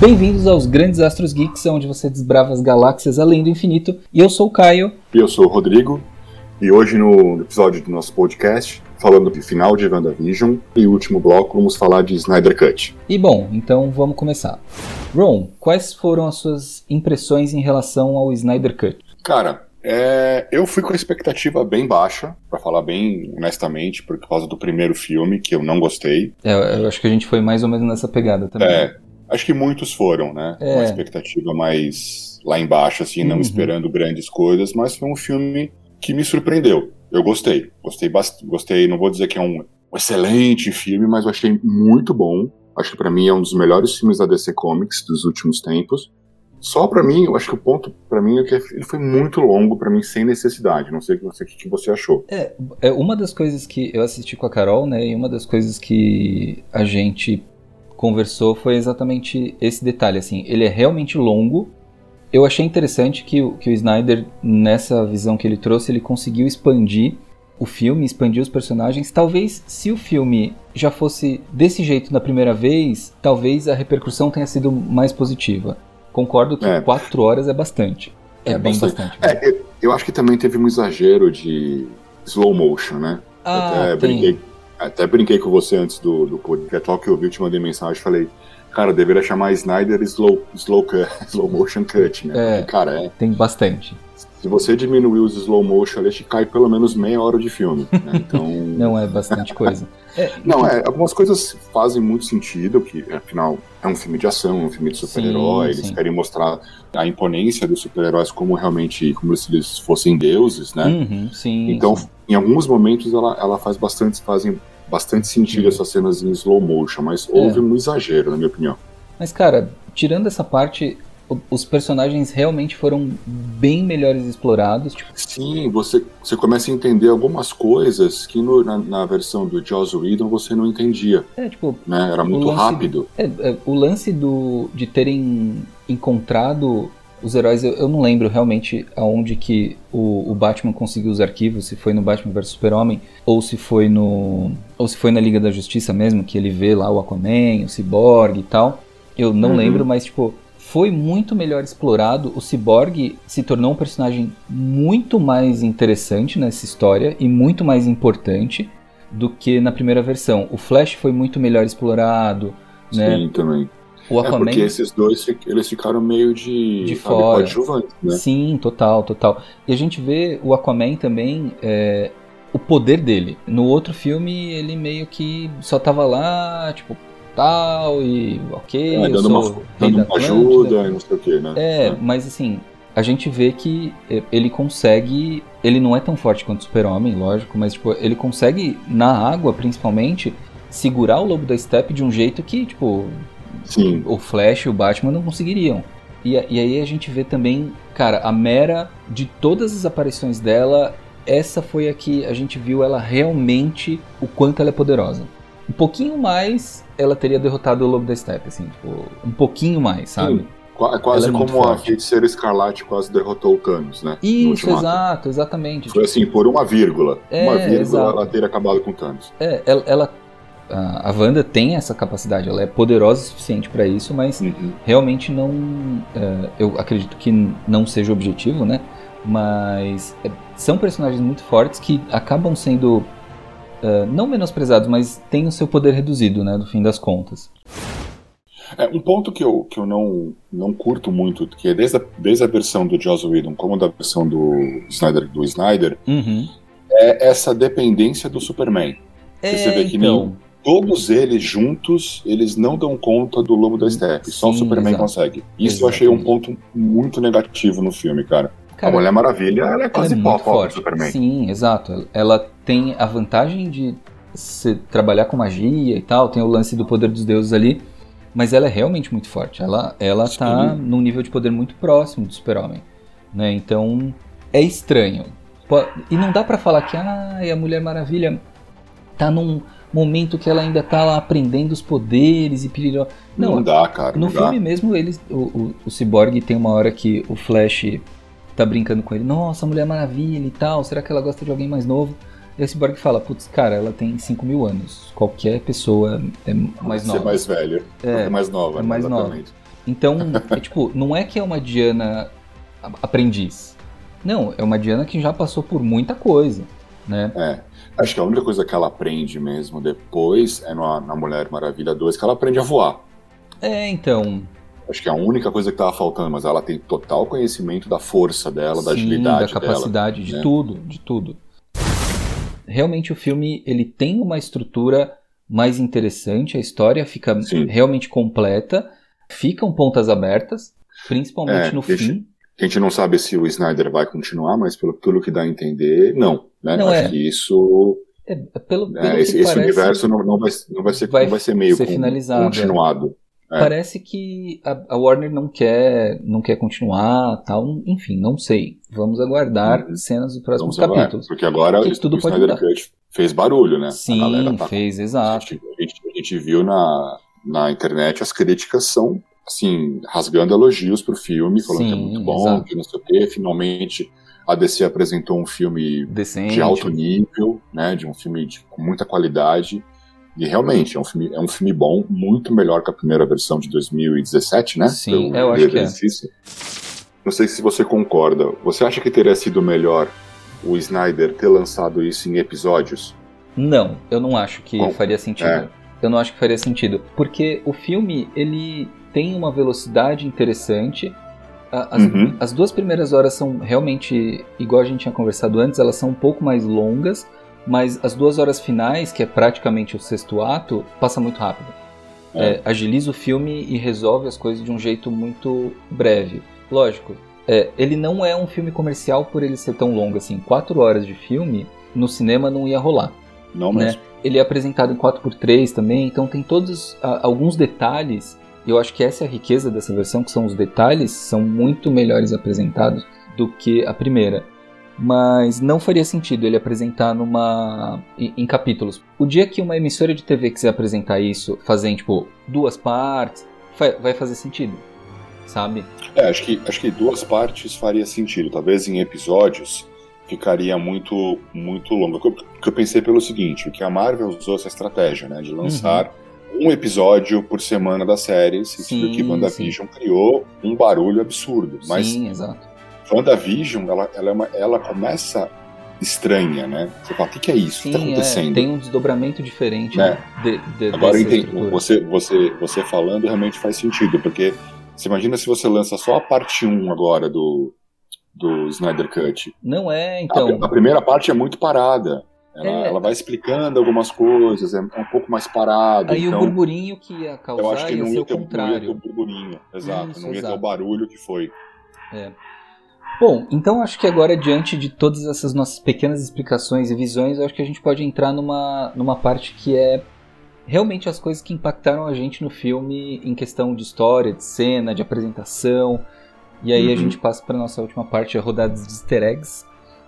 Bem-vindos aos Grandes Astros Geeks, onde você desbrava as galáxias além do infinito. E eu sou o Caio. E eu sou o Rodrigo. E hoje, no episódio do nosso podcast, falando do final de WandaVision e último bloco, vamos falar de Snyder Cut. E bom, então vamos começar. Ron, quais foram as suas impressões em relação ao Snyder Cut? Cara, é, eu fui com a expectativa bem baixa, para falar bem honestamente, por causa do primeiro filme, que eu não gostei. É, eu acho que a gente foi mais ou menos nessa pegada também. É, acho que muitos foram, né? É. Com a expectativa mais lá embaixo, assim, não Uhum. esperando grandes coisas, mas foi um filme que me surpreendeu. Eu gostei. Gostei bastante. Gostei, não vou dizer que é um excelente filme, mas eu achei muito bom. Acho que pra mim é um dos melhores filmes da DC Comics dos últimos tempos. Só pra mim, eu acho que o ponto pra mim é que ele foi muito longo pra mim sem necessidade. Não sei o que você, que você achou. É, é uma das coisas que eu assisti com a Carol, né? E uma das coisas que a gente conversou foi exatamente esse detalhe, assim. Ele é realmente longo. Eu achei interessante que, o- que o Snyder, nessa visão que ele trouxe, ele conseguiu expandir o filme, expandir os personagens. Talvez se o filme já fosse desse jeito na primeira vez, talvez a repercussão tenha sido mais positiva. Concordo que É. quatro horas é bastante. É, É bem bastante. bastante. É, eu, eu acho que também teve um exagero de slow motion, né? Ah, até, tem. brinquei, até brinquei com você antes do, do podcast Talk que eu vi, eu te mandei mensagem e falei, cara, deveria chamar Snyder Slow, slow, slow Motion Cut, né? É. Cara, é, Tem bastante. Se você diminuir os slow motion que cai pelo menos meia hora de filme. né? Então. Não é bastante coisa. É, Não, é, algumas coisas fazem muito sentido, que afinal é um filme de ação, um filme de super-herói, eles sim. querem mostrar a imponência dos super-heróis como realmente, como se eles fossem deuses, né? Uhum, sim. Então, sim. em alguns momentos ela, ela faz bastante, fazem bastante sentido Uhum. essas cenas em slow motion, mas houve um exagero, na minha opinião. Mas, cara, tirando essa parte, os personagens realmente foram bem melhores explorados. Tipo, Sim, você, você começa a entender algumas coisas que no- na, na versão do Joss Whedon você não entendia, é, tipo, né? Era muito lance- rápido. é, é, o lance do, de terem encontrado os heróis, eu, eu não lembro realmente aonde que o, o Batman conseguiu os arquivos, se foi no Batman vs Super-Homem, ou se foi no. ou se foi na Liga da Justiça mesmo, que ele vê lá o Aquaman, o Cyborg e tal. Eu não Uhum. lembro, mas tipo, foi muito melhor explorado. O Cyborg se tornou um personagem muito mais interessante nessa história e muito mais importante do que na primeira versão. O Flash foi muito melhor explorado, né? Sim, também. O É Aquaman. porque esses dois eles ficaram meio de, De sabe, fora. né? Sim, total, total. E a gente vê o Aquaman também, é, o poder dele. No outro filme, ele meio que só tava lá, tipo, tal, e ok, É, eu dando sou uma, rei da Atlântida. ajuda e não sei o que, né? É, mas assim, a gente vê que é, ele consegue. Ele não é tão forte quanto o Super-Homem, lógico, mas tipo, ele consegue, na água principalmente, segurar o lobo da steppe de um jeito que, tipo, Sim. o Flash e o Batman não conseguiriam. E, e aí a gente vê também, cara, a Mera, de todas as aparições dela, essa foi a que a gente viu ela realmente o quanto ela é poderosa. Um pouquinho mais, ela teria derrotado o Lobo da Steppe, assim, tipo, um pouquinho mais, sabe? Sim. Qua- É quase é como a feiticeira Escarlate quase derrotou o Thanos, né? Isso, exato, exatamente. Foi assim, por uma vírgula. É, uma vírgula exato. ela teria acabado com o Thanos. É, ela, ela- a Wanda tem essa capacidade, ela é poderosa o suficiente pra isso, mas Uhum. realmente não. é, eu acredito que não seja o objetivo, né? Mas é, são personagens muito fortes que acabam sendo. É, não menosprezados, mas têm o seu poder reduzido, né? No fim das contas. É, um ponto que eu, que eu não, não curto muito, que é desde a, desde a versão do Joss Whedon como da versão do Snyder, do Snyder, Uhum. é essa dependência do Superman. Você vê que então, Todos eles juntos, eles não dão conta do Lobo da Steppe. Só o Superman exato. consegue. Isso eu achei um ponto muito negativo no filme, cara. cara, a Mulher Maravilha, ela é ela quase é pau a muito pau do forte. Superman. Sim, exato. Ela tem a vantagem de se trabalhar com magia e tal, tem o lance do poder dos deuses ali, mas ela é realmente muito forte. Ela, ela Sim. tá num nível de poder muito próximo do super-homem. Né? Então, é estranho. E não dá pra falar que ah, a Mulher Maravilha tá num momento que ela ainda tá lá aprendendo os poderes e piriró. Não, Não, dá, cara. no não dá. filme mesmo, eles, o, o, o Cyborg tem uma hora que o Flash tá brincando com ele. Nossa, Mulher Maravilha e tal. Será que ela gosta de alguém mais novo? E Cyborg fala, putz, cara, ela tem 5 mil anos. Qualquer pessoa é mais nova. mais velho. É, É mais nova. é mais nova. Então, é, tipo, não é que é uma Diana aprendiz. Não, é uma Diana que já passou por muita coisa, né? É. Acho que a única coisa que ela aprende mesmo depois é na, na Mulher Maravilha 2 que ela aprende a voar. É, então. Acho que é a única coisa que tava faltando, mas ela tem total conhecimento da força dela, Sim, da agilidade da capacidade, dela, de né? tudo, de tudo. Realmente o filme ele tem uma estrutura mais interessante, a história fica Sim. realmente completa, ficam pontas abertas, principalmente É, no deixa- fim. A gente não sabe se o Snyder vai continuar, mas pelo tudo que dá a entender, não. Né? Não, Acho é. que isso. É, pelo, pelo que esse, esse parece, universo não, não, vai, não, vai ser, vai não vai ser meio ser com- finalizado, continuado. É. Parece que a, a Warner não quer, não quer continuar, tal. Enfim, não sei. Vamos aguardar Uhum. cenas dos próximos Vamos capítulos. Porque agora Porque o, tudo o pode Snyder. Cut fez barulho, né? Sim, tá fez, exato. gente, a gente- a gente viu na, na internet as críticas são, assim, rasgando elogios pro filme, falando que é Sim, muito bom, exato. que não sei o quê. Finalmente a DC apresentou um filme Decente. de alto nível, né? De um filme de, com muita qualidade. E realmente é um, filme, é um filme bom, muito melhor que a primeira versão de 2017, né? Sim, Do eu acho que é. exercício. Não sei se você concorda. Você acha que teria sido melhor o Snyder ter lançado isso em episódios? Não, eu não acho que Bom, faria sentido. é. Eu não acho que faria sentido. Porque o filme, ele tem uma velocidade interessante. As, Uhum. as duas primeiras horas são realmente, igual a gente tinha conversado antes, elas são um pouco mais longas. Mas as duas horas finais, que é praticamente o sexto ato, passa muito rápido. É. É, agiliza o filme e resolve as coisas de um jeito muito breve. Lógico, é, ele não é um filme comercial por ele ser tão longo assim. Quatro horas de filme, no cinema não ia rolar. Não Né? mesmo. Ele é apresentado em 4x3 também, então tem todos a- alguns detalhes. e Eu acho que essa é a riqueza dessa versão, que são os detalhes, são muito melhores apresentados do que a primeira. Mas não faria sentido ele apresentar numa em, capítulos. O dia que uma emissora de TV quiser apresentar isso, fazer tipo duas partes, vai fazer sentido, sabe? É, acho que, acho que duas partes faria sentido. Talvez em episódios ficaria muito muito longo. Porque eu- pensei pelo seguinte, que a Marvel usou essa estratégia, né? De lançar um episódio por semana das séries. Sim, que WandaVision criou um barulho absurdo. Mas Sim, exato. WandaVision, ela, ela, é uma- ela começa estranha, né? Você fala, o que, que é isso? O que Sim, tá é, acontecendo? tem um desdobramento diferente Né? né, de, de, Agora entendi. Você, você, você falando realmente faz sentido, porque você imagina se você lança só a parte 1 agora do, do Snyder Cut. Não é, A- então. a, primeira parte é muito parada. Ela, É. ela vai explicando algumas coisas, é um pouco mais parada. Aí então, o burburinho que ia eu acho causar que ia não ser ia, o ter, não ia ter o contrário. burburinho. Exato, Isso, não ia ter exato. o barulho que foi. Bom, então acho que agora, diante de todas essas nossas pequenas explicações e visões, acho que a gente pode entrar numa, numa parte que é realmente as coisas que impactaram a gente no filme em questão de história, de cena, de apresentação. E aí a Uhum. gente passa para nossa última parte, a rodada de easter eggs.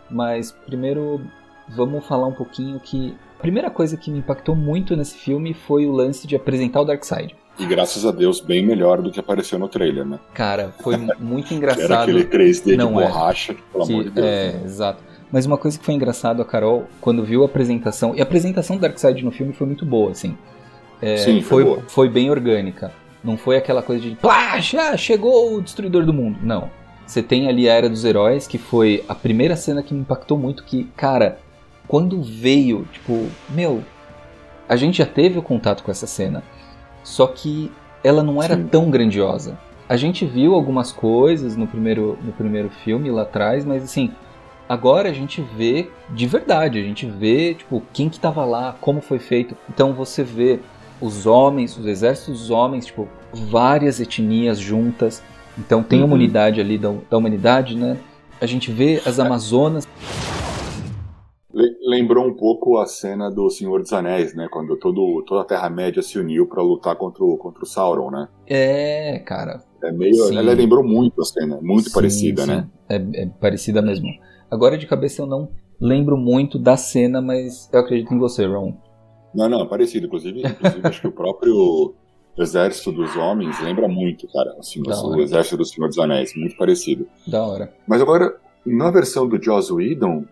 Mas primeiro vamos falar um pouquinho que a primeira coisa que me impactou muito nesse filme foi o lance de apresentar o Darkseid. E graças a Deus, bem melhor do que apareceu no trailer, né? Cara, foi muito engraçado. era aquele 3D de Não é. borracha, que, pelo Que- amor de Deus. é, né? exato. Mas uma coisa que foi engraçado, a Carol, quando viu a apresentação, e a apresentação do Darkseid no filme foi muito boa, assim. É, Sim, foi foi, boa. foi bem orgânica. Não foi aquela coisa de, plá, já chegou o destruidor do mundo. Não. Você tem ali a Era dos Heróis, que foi a primeira cena que me impactou muito, que, cara, quando veio, tipo, meu, a gente já teve o contato com essa cena, só que ela não era Sim. tão grandiosa. A gente viu algumas coisas no primeiro, no primeiro filme lá atrás, mas assim, agora a gente vê de verdade, a gente vê, tipo, quem que tava lá, como foi feito. Então você vê os homens, os exércitos dos homens, tipo, várias etnias juntas. Então tem uma Uhum. unidade ali da, da humanidade, né? A gente vê as Amazonas. Le- Lembrou um pouco a cena do Senhor dos Anéis, né? Quando todo, toda a Terra-média se uniu pra lutar contra o, contra o Sauron, né? É, cara. É meio. Sim. Ela lembrou muito a cena, muito Sim, parecida, sim. né? É, é parecida mesmo. Agora de cabeça eu não lembro muito da cena, mas eu acredito em você, Ron. Não, não, é parecido. Inclusive, inclusive acho que o próprio Exército dos Homens lembra muito, cara. Assim, o. Exército do Senhor dos Anéis, muito parecido. Da hora. Mas agora, na versão do Joss Whedon,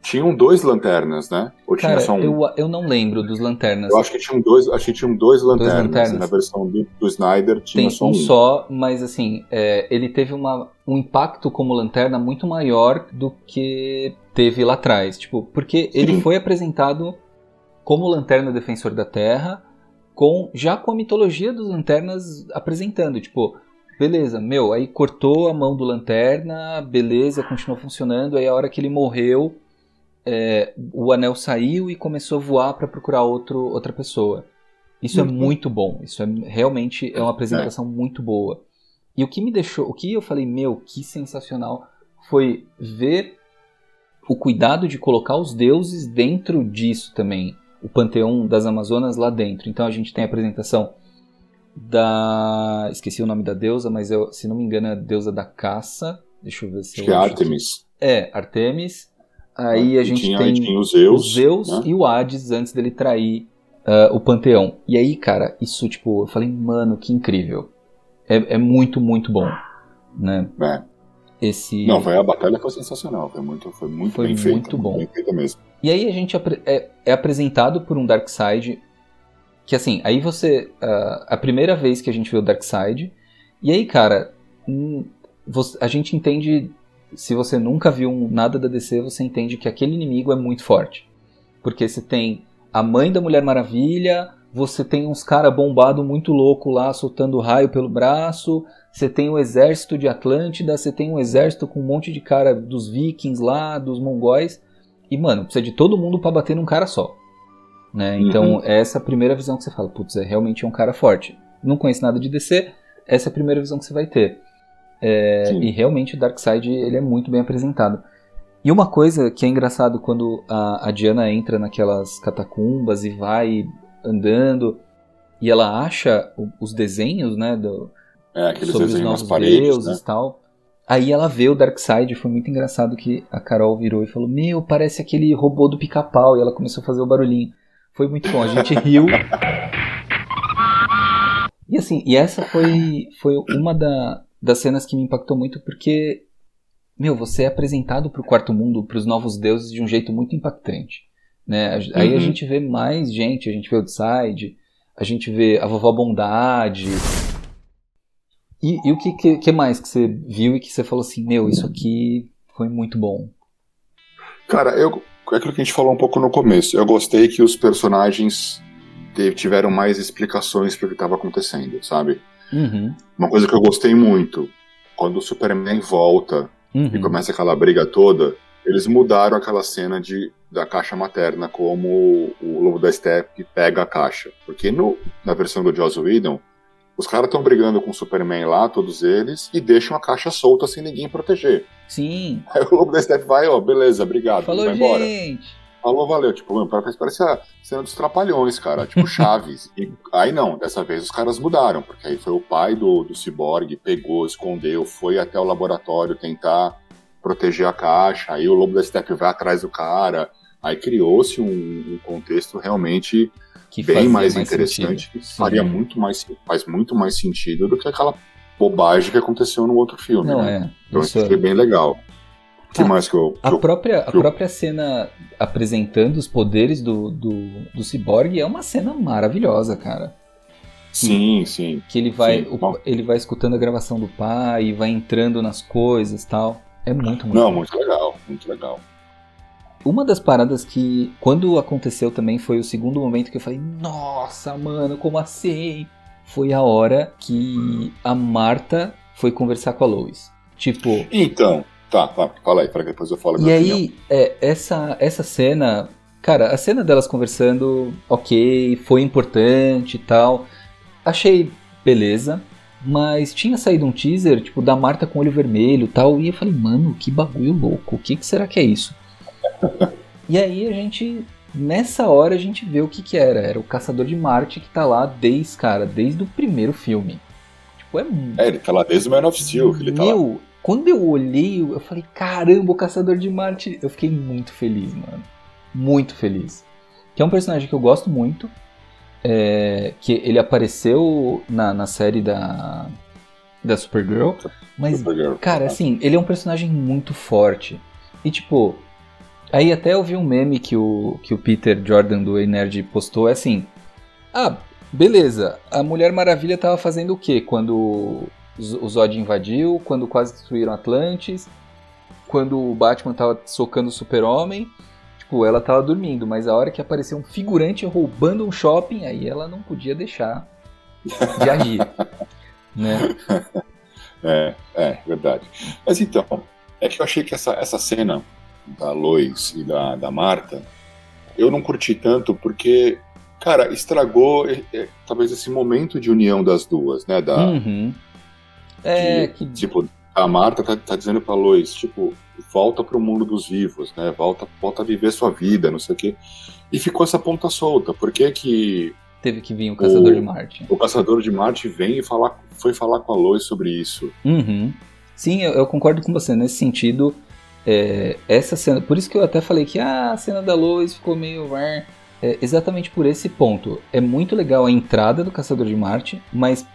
Tinham dois lanternas, né? Ou Cara, tinha só um? eu, eu não lembro dos lanternas. Eu acho que tinham dois, acho que tinham dois lanternas. lanternas. Na versão do, do Snyder tinha Tem só um um. só, mas assim, é, ele teve uma, um impacto como lanterna muito maior do que teve lá atrás. Tipo, porque ele Sim. foi apresentado como lanterna defensor da Terra, com já com a mitologia dos lanternas apresentando. Tipo, beleza, meu, aí cortou a mão do lanterna, beleza, continuou funcionando. Aí a hora que ele morreu, é, o anel saiu e começou a voar para procurar outro, outra pessoa. Isso é Uhum. muito bom. Isso é realmente é uma apresentação muito boa. E o que me deixou, o que eu falei, meu, que sensacional, foi ver o cuidado de colocar os deuses dentro disso também. O panteão das Amazonas lá dentro. Então a gente tem a apresentação da. Esqueci o nome da deusa, mas eu, se não me engano é a deusa da caça. Deixa eu ver se Acho eu que é acho aqui. Artemis. É, Artemis. Aí a E gente tinha, tem tinha os Zeus. Zeus né? e o Hades antes dele trair ah, o panteão. E aí, cara, isso, tipo, eu falei, mano, que incrível. É, é muito, muito bom, né? É. Esse... Não, foi, a batalha foi sensacional. Foi muito, foi muito Foi bem feita. muito bom. Bem feita mesmo. E aí a gente é, é apresentado por um Darkseid que assim, aí você ah, a primeira vez que a gente vê o Darkseid e aí, cara, hum, você- a gente entende se você nunca viu um- nada da DC, você entende que aquele inimigo é muito forte. Porque você tem a mãe da Mulher Maravilha, você tem uns cara bombado muito louco lá soltando raio pelo braço, você tem o exército de Atlântida, você tem um exército com um monte de cara dos vikings lá, dos mongóis. E, mano, precisa de todo mundo pra bater num cara só. Né? Então, Uhum. é essa a primeira visão que você fala, putz, é realmente um cara forte. Não conhece nada de DC, essa é a primeira visão que você vai ter. É, e realmente o Darkseid ele é muito bem apresentado. E uma coisa que é engraçado quando a, a Diana entra naquelas catacumbas e vai andando e ela acha os desenhos, né, do, É, sobre os novos paredes, deuses né? e tal. Aí ela vê o Darkseid, foi muito engraçado que a Carol virou e falou: Meu, parece aquele robô do pica-pau. E ela começou a fazer o barulhinho. Foi muito bom, a gente riu. E assim, e essa foi, foi uma da, das cenas que me impactou muito, porque, meu, você é apresentado pro quarto mundo, pros novos deuses, de um jeito muito impactante. Né? A- Aí a Uhum. gente vê mais gente, a gente vê o Darkseid, a gente vê a vovó Bondade. E, e o que, que, que mais que você viu e que você falou assim, meu, isso aqui foi muito bom? Cara, eu, é aquilo que a gente falou um pouco no começo. Eu gostei que os personagens tiveram mais explicações para o que estava acontecendo, sabe? Uhum, Uma coisa que eu gostei muito, quando o Superman volta e uhum. começa aquela briga toda, eles mudaram aquela cena de, da caixa materna, como o Lobo da Steppe pega a caixa. Porque no, na versão do Joss Whedon, os caras estão brigando com o Superman lá, todos eles, e deixam a caixa solta sem ninguém proteger. Sim, Aí o Lobo da Steppe vai, ó, beleza, obrigado, falou vai embora. Falou, valeu. Tipo, mano, parece, parece a cena dos Trapalhões, cara. Tipo, Chaves. E aí não, dessa vez os caras mudaram, porque aí foi o pai do, do ciborgue, pegou, escondeu, foi até o laboratório tentar proteger a caixa. Aí o Lobo da Steppe vai atrás do cara. Aí criou-se um, um contexto realmente Que bem fazia mais, interessante, sentido. que faria Sim. muito mais, faz muito mais sentido do que aquela bobagem que aconteceu no outro filme. Não né? é. Então Isso foi bem legal. Que Ah, mais que eu. que A eu- própria, a eu- própria cena apresentando os poderes do, do, do Cyborg é uma cena maravilhosa, cara. Sim, sim. Que ele vai, Sim, o- ele vai escutando a gravação do pai, e vai entrando nas coisas tal. É muito, muito Não, bom. muito legal, muito legal. Uma das paradas que, quando aconteceu também, foi o segundo momento que eu falei: Nossa, mano, como assim? Foi a hora que a Marta foi conversar com a Lois. Tipo, Então, tá, tá, fala aí, para que depois eu falo a E minha aí, opinião. é, essa, essa cena. Cara, a cena delas conversando, ok, foi importante e tal. Achei beleza. Mas tinha saído um teaser, tipo, da Marta com olho vermelho e tal. E eu falei, mano, que bagulho louco. O que, que será que é isso? e aí a gente. Nessa hora a gente vê o que, que era. Era o Caçador de Marte que tá lá desde, cara, desde o primeiro filme. Tipo, é É, ele tá lá desde o Man of Steel, ele tá lá. meu, quando eu olhei, eu falei, caramba, o Caçador de Marte. Eu fiquei muito feliz, mano. Muito feliz. Que é um personagem que eu gosto muito. é, que ele apareceu na, na série da, da Supergirl. Mas, Supergirl. cara, assim, ele é um personagem muito forte. E, tipo, Aí até eu vi um meme que o, que o Peter Jordan do Nerd postou, é assim, ah, beleza, a Mulher Maravilha tava fazendo o quê quando o Zod invadiu, quando quase destruíram Atlantis, quando o Batman tava socando o Super-Homem, tipo, ela tava dormindo, mas a hora que apareceu um figurante roubando um shopping, aí ela não podia deixar de agir, né? É, é, verdade. Mas então, é que eu achei que essa, essa cena da Lois e da, da Marta, eu não curti tanto porque, cara, estragou é, é, talvez esse momento de união das duas, né? Da, uhum. É, que... Tipo, a Marta tá, tá dizendo pra Lois, tipo, volta pro mundo dos vivos, né? Volta, volta a viver sua vida, não sei o quê. E ficou essa ponta solta. Por que que... Teve que vir o Caçador o, de Marte. O Caçador de Marte vem e falar, foi falar com a Lois sobre isso. Uhum. Sim, eu, eu, concordo com você. Nesse sentido, é, essa cena... Por isso que eu até falei que ah, a cena da Lois ficou meio... É, exatamente por esse ponto. É muito legal a entrada do Caçador de Marte, mas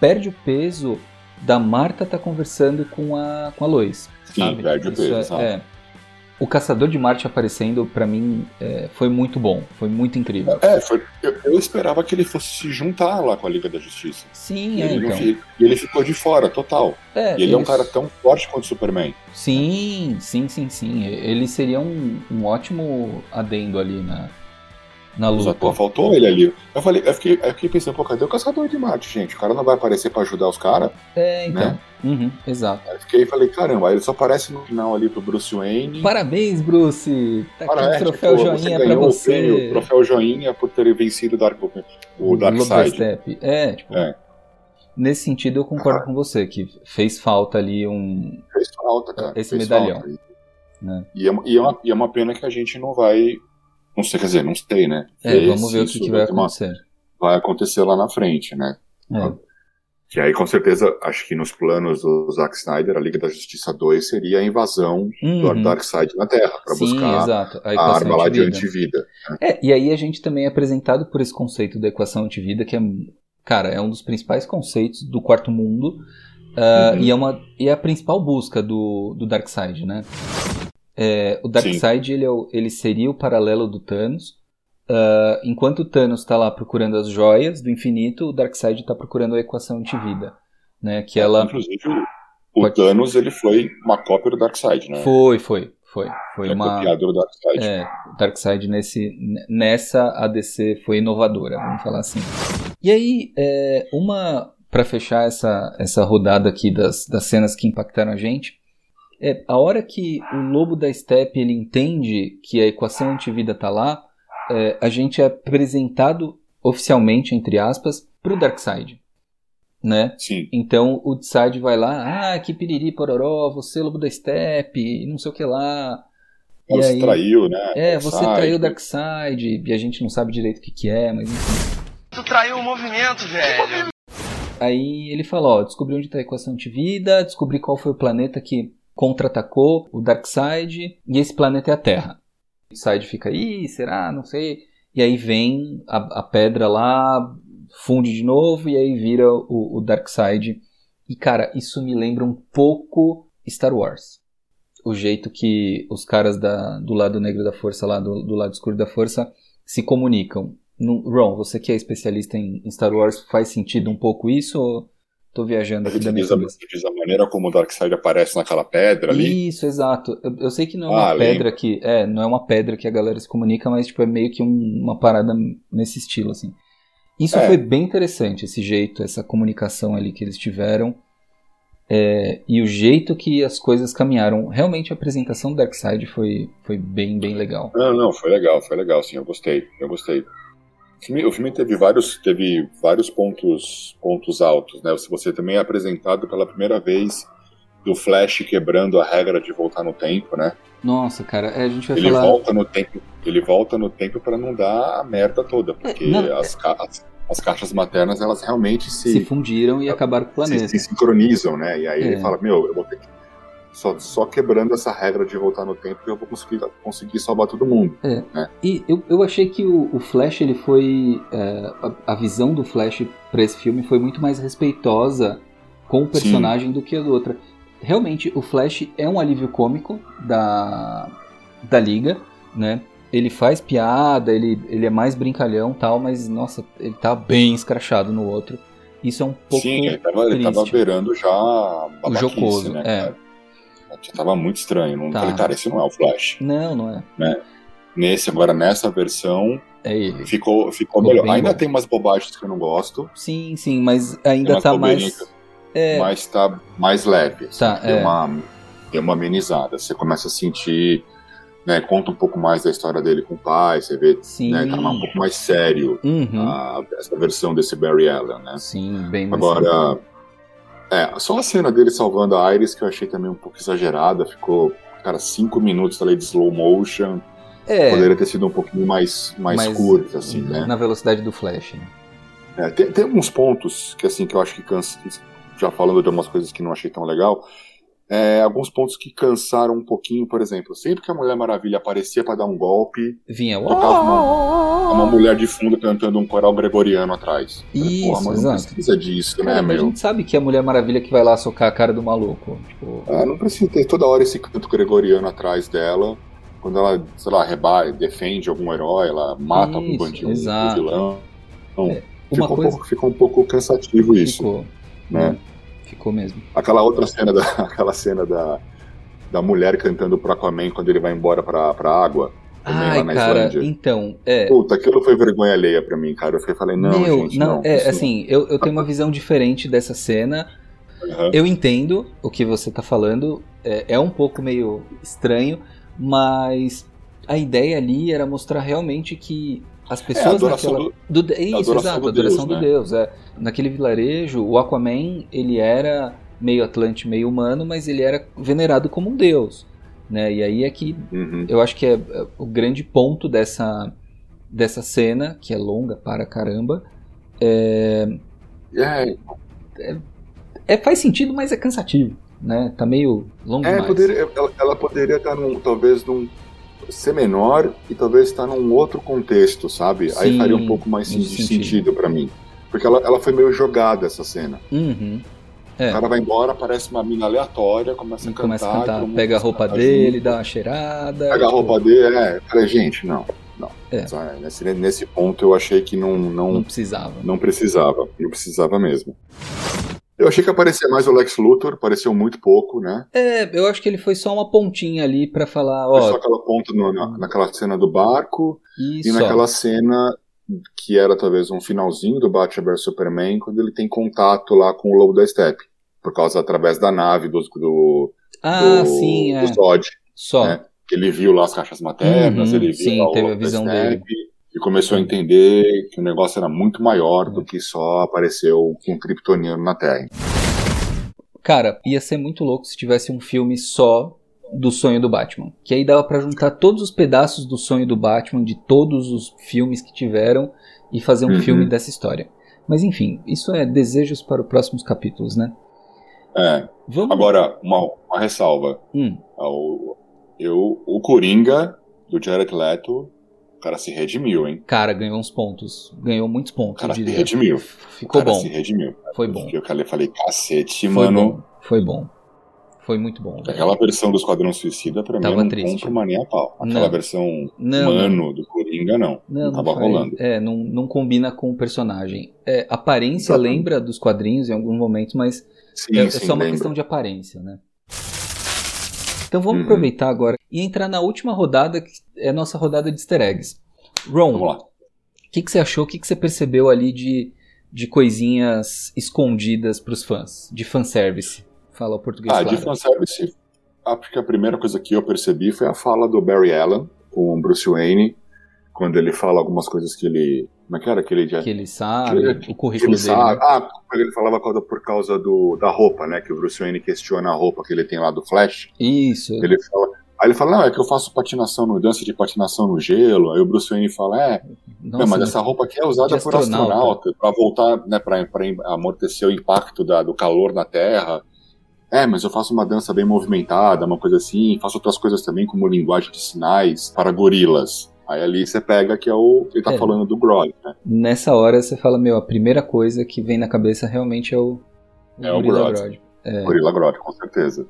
perde o peso da Marta tá conversando com a, com a Lois. Sim, sabe? perde o peso, é, é, O Caçador de Marte aparecendo, para mim, é, foi muito bom. Foi muito incrível. É, foi, eu, eu, esperava que ele fosse se juntar lá com a Liga da Justiça. Sim, e é, ele, então. e ele ficou de fora, total. É, e ele, ele é um cara tão forte quanto o Superman. Sim, sim, sim, sim. Ele seria um, um ótimo adendo ali na, na luta. Só faltou ele ali. Eu falei, eu fiquei, eu fiquei pensando, pô, cadê o caçador de Marte, gente? O cara não vai aparecer pra ajudar os caras. É, então. Né? Uhum, exato. Aí fiquei falei, caramba, aí ele só aparece no final ali pro Bruce Wayne. Parabéns, Bruce! Tá aqui o troféu tipo, joinha você pra você. O, prêmio, o troféu joinha por ter vencido o Dark, o Dark Side. Step. É, tipo. É. Nesse sentido, eu concordo ah. com você, que fez falta ali um. Fez falta, cara. Esse fez medalhão. Né? E, é, e, é uma, e é uma pena que a gente não vai não sei, quer dizer, não sei, né? É, vamos ver o que, que vai acontecer. Vai acontecer lá na frente, né? É. Que aí, com certeza, acho que nos planos do Zack Snyder, a Liga da Justiça 2 seria a invasão uhum. do Darkseid na Terra, para buscar exato. a, a arma lá de antivida. Né? É, e aí a gente também é apresentado por esse conceito da equação antivida, que é, cara, é um dos principais conceitos do quarto mundo, uh, uhum. e, é uma, e é a principal busca do, do Darkseid, né? É, o Darkseid ele, é ele, seria o paralelo do Thanos. Uh, enquanto o Thanos está lá procurando as joias do infinito, o Darkseid está procurando a equação antivida. Né, que ela... Inclusive, o, o Thanos ele foi uma cópia do Darkseid, né? Foi, foi. Foi, foi é uma. do Darkseid. É, o Darkseid nesse, nessa ADC foi inovadora, vamos falar assim. E aí, é, uma. para fechar essa, essa rodada aqui das, das cenas que impactaram a gente, é, a hora que o lobo da steppe ele entende que a equação antivida está lá, é, a gente é apresentado oficialmente, entre aspas, para o Darkseid. Né? Sim. Então o Darkseid vai lá, ah, que piriri pororó, você lobo da steppe, não sei o que lá. Você aí, traiu, né? É, você traiu o Darkseid, e a gente não sabe direito o que, que é, mas enfim. Tu traiu o movimento, velho. Aí ele fala, ó, descobri onde está a equação antivida, descobri qual foi o planeta que contra-atacou o Darkseid e esse planeta é a Terra. O Darkseid fica, ih, será? Não sei. E aí vem a, a pedra lá, funde de novo e aí vira o, o Darkseid. E cara, isso me lembra um pouco Star Wars. O jeito que os caras da, do lado negro da força, lá do, do lado escuro da força, se comunicam. No, Ron, você que é especialista em, em Star Wars, faz sentido um pouco isso? Ou Tô viajando aqui da minha cabeça. Diz a maneira como o Darkseid aparece naquela pedra ali. Isso, exato. Eu, eu sei que não é uma ah, pedra que. É, não é uma pedra que a galera se comunica, mas tipo, é meio que um, uma parada nesse estilo, assim. Isso é. foi bem interessante, esse jeito, essa comunicação ali que eles tiveram. É, e o jeito que as coisas caminharam. Realmente a apresentação do Darkseid foi, foi bem, bem legal. Não, não, foi legal, foi legal, sim, eu gostei, eu gostei. O filme, o filme, teve vários, teve vários pontos, pontos altos, né? Você também é apresentado pela primeira vez do Flash quebrando a regra de voltar no tempo, né? Nossa, cara, é, a gente vai ele falar... Volta no tempo, ele volta no tempo para não dar a merda toda, porque é, não, as, as, as, caixas maternas, elas realmente se... Se fundiram e acabaram com o planeta. Se, se sincronizam, né? E aí é. ele fala, meu, eu vou ter que só, só quebrando essa regra de voltar no tempo que eu vou conseguir, conseguir salvar todo mundo. É. Né? E eu, eu achei que o, o Flash, ele foi. É, a, a, visão do Flash para esse filme foi muito mais respeitosa com o personagem Sim. do que a do outra. Realmente, o Flash é um alívio cômico da, da liga, né? Ele faz piada, ele, ele é mais brincalhão tal, mas nossa, ele tá bem escrachado no outro. Isso é um pouco. Sim, ele tava, ele tava beirando já a O jocoso, né, é. cara? Já tava muito estranho. Não Tá. falei, cara, esse não é o Flash. Não, não é. Nesse, agora nessa versão, É ficou, ficou Ficou melhor. Ainda bom. tem umas bobagens que eu não gosto, Sim, sim, mas ainda tá mais. É, mas tá mais leve. assim, Tá, deu, é. uma, deu uma amenizada. Você começa a sentir, né, conta um pouco mais da história dele com o pai, você vê, sim. né, tá um pouco mais sério Uhum. a- essa versão desse Barry Allen, né? Sim, bem mais. Agora, é, só a cena dele salvando a Iris que eu achei também um pouco exagerada, ficou, cara, cinco minutos ali de slow motion, É, poderia ter sido um pouquinho mais, mais, Mais- curto, assim, né? na velocidade do Flash. né? É, tem, tem alguns pontos que assim que eu acho que cansa, já falando de algumas coisas que não achei tão legal, é, alguns pontos que cansaram um pouquinho, por exemplo, sempre que a Mulher Maravilha aparecia para dar um golpe, Vinha. tocava uma, uma mulher de fundo cantando um coral gregoriano atrás. Isso, Porra, mas não exato. precisa disso, Cara, né, mas a meu? gente sabe que é a Mulher Maravilha que vai lá socar a cara do maluco. Tipo, Ah, não precisa ter toda hora esse canto gregoriano atrás dela. Quando ela, sei lá, reba, defende algum herói, ela mata algum Isso, bandido, algum exato. vilão. Então, uma ficou, um coisa pouco, ficou um pouco cansativo isso, ficou. né? Ficou mesmo. Aquela outra cena da, aquela cena da, da mulher cantando pro Aquaman quando ele vai embora pra, pra água. Também Ai, cara, Islândia. então, é. Puta, aquilo foi vergonha alheia pra mim, cara. Eu fiquei, falei, não, Meu, gente, não, não. é isso assim, eu, eu tenho uma visão diferente dessa cena. Aham. Eu entendo o que você tá falando, é, é um pouco meio estranho, mas a ideia ali era mostrar realmente que as É, pessoas adoração naquela... do, do... Isso, adoração exato, do a adoração Deus, do né? Deus. É. Naquele vilarejo, o Aquaman, ele era meio atlante, meio humano, mas ele era venerado como um deus. Né? E aí é que Uhum. eu acho que é é, o grande ponto dessa, dessa cena, que é longa para caramba, É, é, faz sentido, mas é cansativo. Né? Tá meio longo é poderia, ela, ela poderia estar num, talvez num ser menor e talvez estar num outro contexto, sabe? Aí Sim, faria um pouco mais de sentido. sentido pra mim. Porque ela, ela foi meio jogada essa cena. Uhum. É. O cara vai embora, aparece uma mina aleatória, começa a cantar. Começa a cantar, pega a roupa dele, junto. dá uma cheirada. Pega a tipo, roupa dele, é. Falei, gente, não, não. É. Nesse, nesse ponto eu achei que não, Não não, precisava. não precisava. Não precisava mesmo. Eu achei que aparecia mais o Lex Luthor, apareceu muito pouco, né? É, eu acho que ele foi só uma pontinha ali pra falar, Foi só ó, aquela ponta no- na, naquela cena do barco isso. e naquela cena que era talvez um finalzinho do Batman vs Superman, quando ele tem contato lá com o Lobo da Steppe. Por causa, através da nave do, do, Ah, do, sim, é. do Zod. Só. né? que ele viu lá as caixas maternas, Uhum, ele viu sim, lá o teve a Lobo da visão Steppe, e começou a entender que o negócio era muito maior do que só apareceu com um kryptoniano na Terra. Cara, ia ser muito louco se tivesse um filme só do sonho do Batman. Que aí dava pra juntar todos os pedaços do sonho do Batman, de todos os filmes que tiveram, e fazer um Uhum. filme dessa história. Mas enfim, isso é desejos para os próximos capítulos, né? É, Vamos. agora, uma, uma ressalva. Hum, eu, o Coringa, do Jared Leto, o cara se redimiu, hein? cara, ganhou uns pontos. Ganhou muitos O pontos, eu cara se redimiu. O Ficou cara bom. se redimiu. Foi bom. Eu falei, falei cacete, Foi mano. bom. Foi bom. Foi muito bom. velho. Aquela versão do Esquadrão Suicida, pra mim, Tava eu não triste. compro uma nem a pau. Aquela Não. versão Não, mano do Coringa, não. Não, Não, tava faz- rolando. É, não, não combina com o personagem. É, aparência Exatamente. lembra dos quadrinhos em alguns momentos, mas Sim, é, é sim, só uma questão de aparência, né? Então vamos Uhum. aproveitar agora e entrar na última rodada, que é a nossa rodada de easter eggs. Ron, o que, que você achou? O que, que você percebeu ali de, de coisinhas escondidas pros fãs? De fanservice? Fala o português Ah, de claro. fanservice, acho que a primeira coisa que eu percebi foi a fala do Barry Allen com o Bruce Wayne, quando ele fala algumas coisas que ele. Como é que era? Que ele já. Que ele sabe, que o currículo ele dele. sabe. né? Ah, ele falava por causa- do, da roupa, né? Que o Bruce Wayne questiona a roupa que ele tem lá do Flash. Isso. Ele fala. Aí ele fala, não, é que eu faço patinação no dança de patinação no gelo. Aí o Bruce Wayne fala, é, Nossa, não, mas essa roupa aqui é usada por astronauta. pra voltar, né, pra, pra amortecer o impacto da- do calor na Terra. É, mas eu faço uma dança bem movimentada, uma coisa assim, faço outras coisas também, como linguagem de sinais para gorilas. Aí ali você pega que é o. Ele tá É. falando do Grodd, né? Nessa hora você fala, meu, a primeira coisa que vem na cabeça realmente é o, É o Grodd. Grodd. É. Gorila Grodd, com certeza.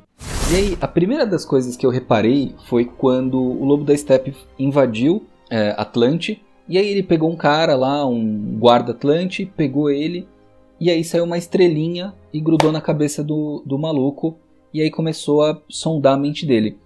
E aí, a primeira das coisas que eu reparei foi quando o Lobo da Steppe invadiu é, Atlante, e aí ele pegou um cara lá, um guarda Atlante, pegou ele, e aí saiu uma estrelinha e grudou na cabeça do, do maluco, e aí começou a sondar a mente dele.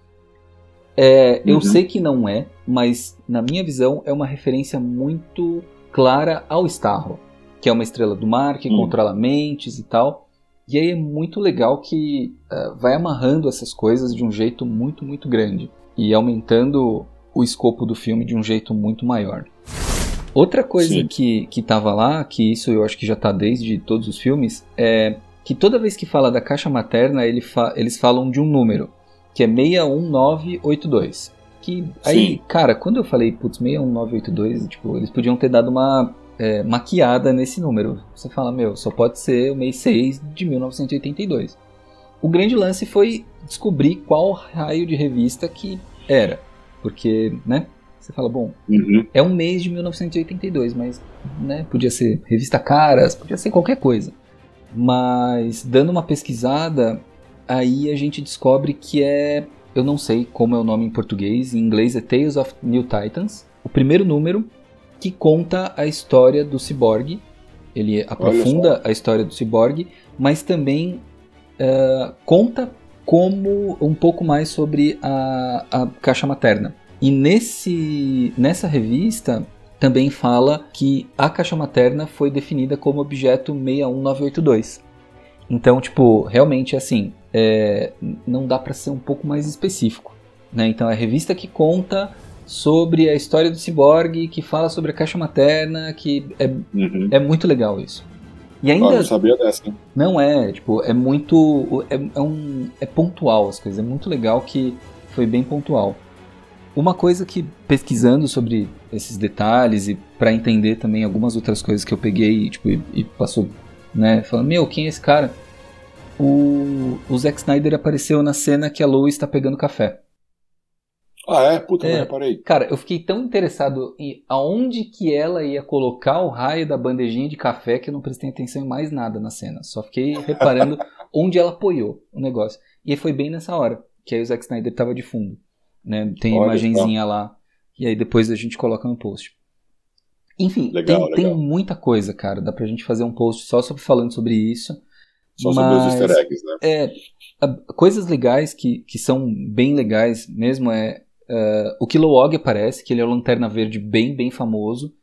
É, eu Uhum. sei que não é, mas na minha visão é uma referência muito clara ao Starro, que é uma estrela do mar, que Hum. controla mentes e tal. E aí é muito legal que eh, vai amarrando essas coisas de um jeito muito, muito grande e aumentando o escopo do filme de um jeito muito maior. Outra coisa Sim. que, que tava lá, que isso eu acho que já tá desde todos os filmes, é que toda vez que fala da caixa materna, ele fa- eles falam de um número, que é 61982. Que aí, Sim. cara, quando eu falei, putz, 61982, tipo, eles podiam ter dado uma é, maquiada nesse número. Você fala, meu, só pode ser o mês 6 de 1982. O grande lance foi descobrir qual raio de revista que era. Porque, né? Você fala, bom, Uhum. é um mês de 1982, mas né, podia ser revista Caras, podia ser qualquer coisa. Mas dando uma pesquisada, aí a gente descobre que é, eu não sei como é o nome em português, em inglês é Tales of New Titans, o primeiro número que conta a história do ciborgue. Ele aprofunda a história do ciborgue, mas também eh, conta como um pouco mais sobre a, a caixa materna. E nesse, nessa revista também fala que a caixa materna foi definida como objeto 61982. Então, tipo, realmente assim, é, não dá para ser um pouco mais específico. Né? Então, é a revista que conta sobre a história do ciborgue, que fala sobre a caixa materna, que é, Uhum. é muito legal isso. E Ah, ainda não sabia dessa. hein? não é, tipo, é muito. É, é um, é pontual as coisas. É muito legal que foi bem pontual. Uma coisa que, pesquisando sobre esses detalhes e para entender também algumas outras coisas que eu peguei tipo, e, e passou, né? Falando, meu, quem é esse cara? O, o Zack Snyder apareceu na cena que a Lois está pegando café. Ah, é? Puta, É. não reparei. Cara, eu fiquei tão interessado em aonde que ela ia colocar o raio da bandejinha de café que eu não prestei atenção em mais nada na cena. Só fiquei reparando onde ela apoiou o negócio. E foi bem nessa hora que aí o Zack Snyder tava de fundo. Né? Tem Olha imagenzinha lá. E aí depois a gente coloca no post. Enfim, Legal, tem, tem legal. muita coisa, cara. Dá pra gente fazer um post só sobre, falando sobre isso. Só sobre Mas- os easter eggs, né? É, coisas legais que, que são bem legais mesmo é é, o Kilowog aparece, que ele é o Lanterna Verde bem, bem famoso,